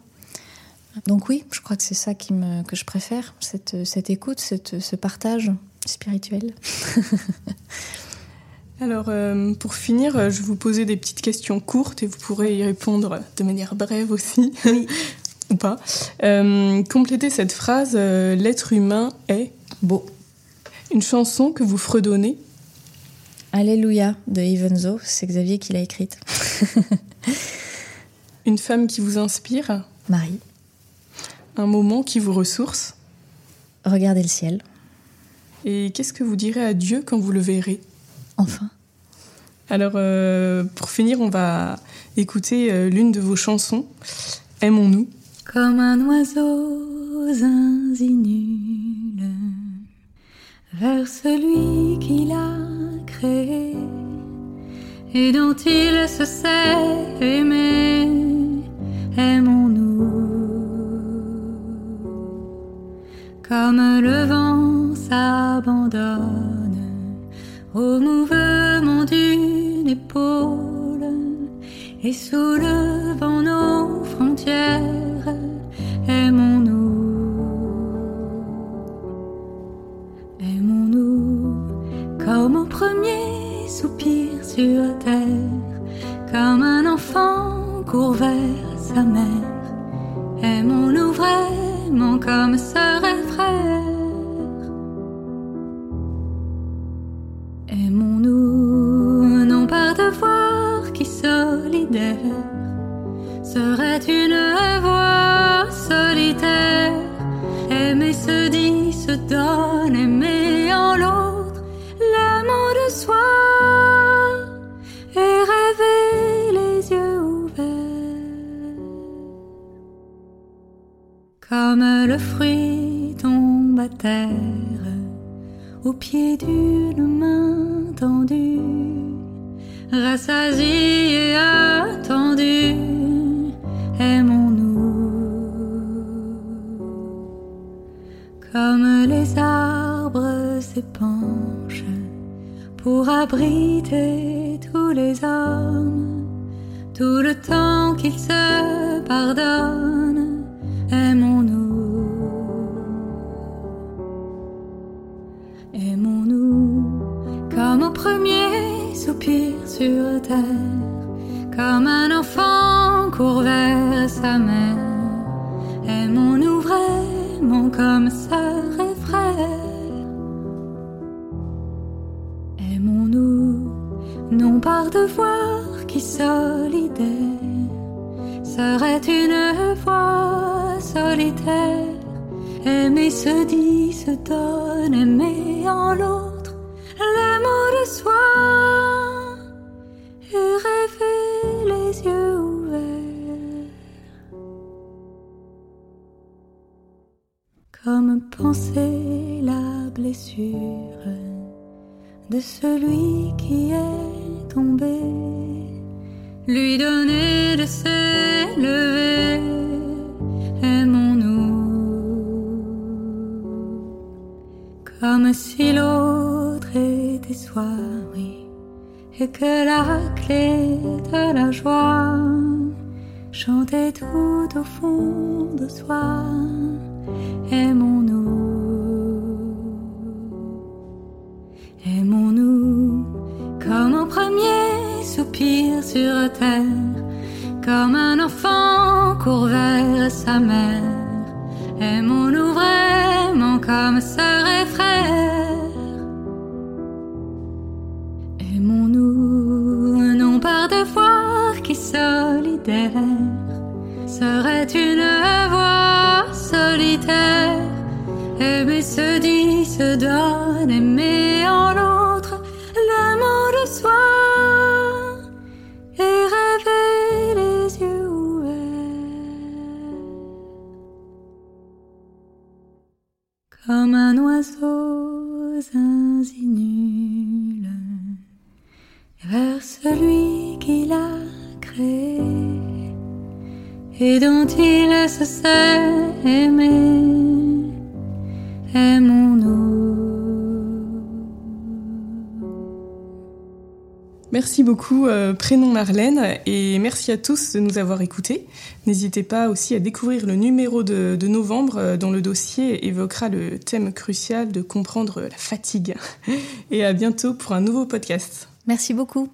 Donc oui, je crois que c'est ça qui me, que je préfère, cette, cette écoute, cette, ce partage spirituel. [laughs] Alors, euh, pour finir, je vais vous poser des petites questions courtes et vous pourrez y répondre de manière brève aussi, [laughs] ou pas. Euh, complétez cette phrase L'être humain est beau. Une chanson que vous fredonnez Alléluia de Evenzo, c'est Xavier qui l'a écrite. [laughs] Une femme qui vous inspire Marie. Un moment qui vous ressource Regardez le ciel. Et qu'est-ce que vous direz à Dieu quand vous le verrez? Enfin. Alors, euh, pour finir, on va écouter euh, l'une de vos chansons, Aimons-nous. Comme un oiseau zinzinule vers celui qui l'a créé et dont il se sait aimer. Aimons-nous comme le vent s'abandonne au mouvement d'une épaule et soulevant nos frontières, aimons-nous, comme au premier soupir sur terre, comme un enfant court vers sa mère, aimons-nous vraiment comme sœur et frère. Aimons-nous, non par devoir qui solidaire serait une voix solitaire. Aimer se dit, se donne, aimer le fruit tombe à terre au pied d'une main tendue, rassasié et attendu, aimons-nous comme les arbres s'épanchent pour abriter tous les hommes, tout le temps qu'ils se pardonnent. Terre, comme un enfant court vers sa mère. Aimons-nous vraiment comme sœur et frère. Aimons-nous non par devoir qui solidaire serait une voix solitaire. Aimer se dit, se donne, aimer en l'autre l'amour de soi les yeux ouverts. Comme penser la blessure de celui qui est tombé, lui donner de s'élever, aimons-nous. Comme si l'autre était soi, que la clé de la joie chantait tout au fond de soi, aimons-nous. Aimons-nous comme au premier soupir sur terre, comme un enfant court vers sa mère. Aimer. Merci beaucoup, euh, prénom Marlène, et merci à tous de nous avoir écoutés. N'hésitez pas aussi à découvrir le numéro de, de novembre euh, dont le dossier évoquera le thème crucial de comprendre la fatigue. [laughs] Et à bientôt pour un nouveau podcast. Merci beaucoup.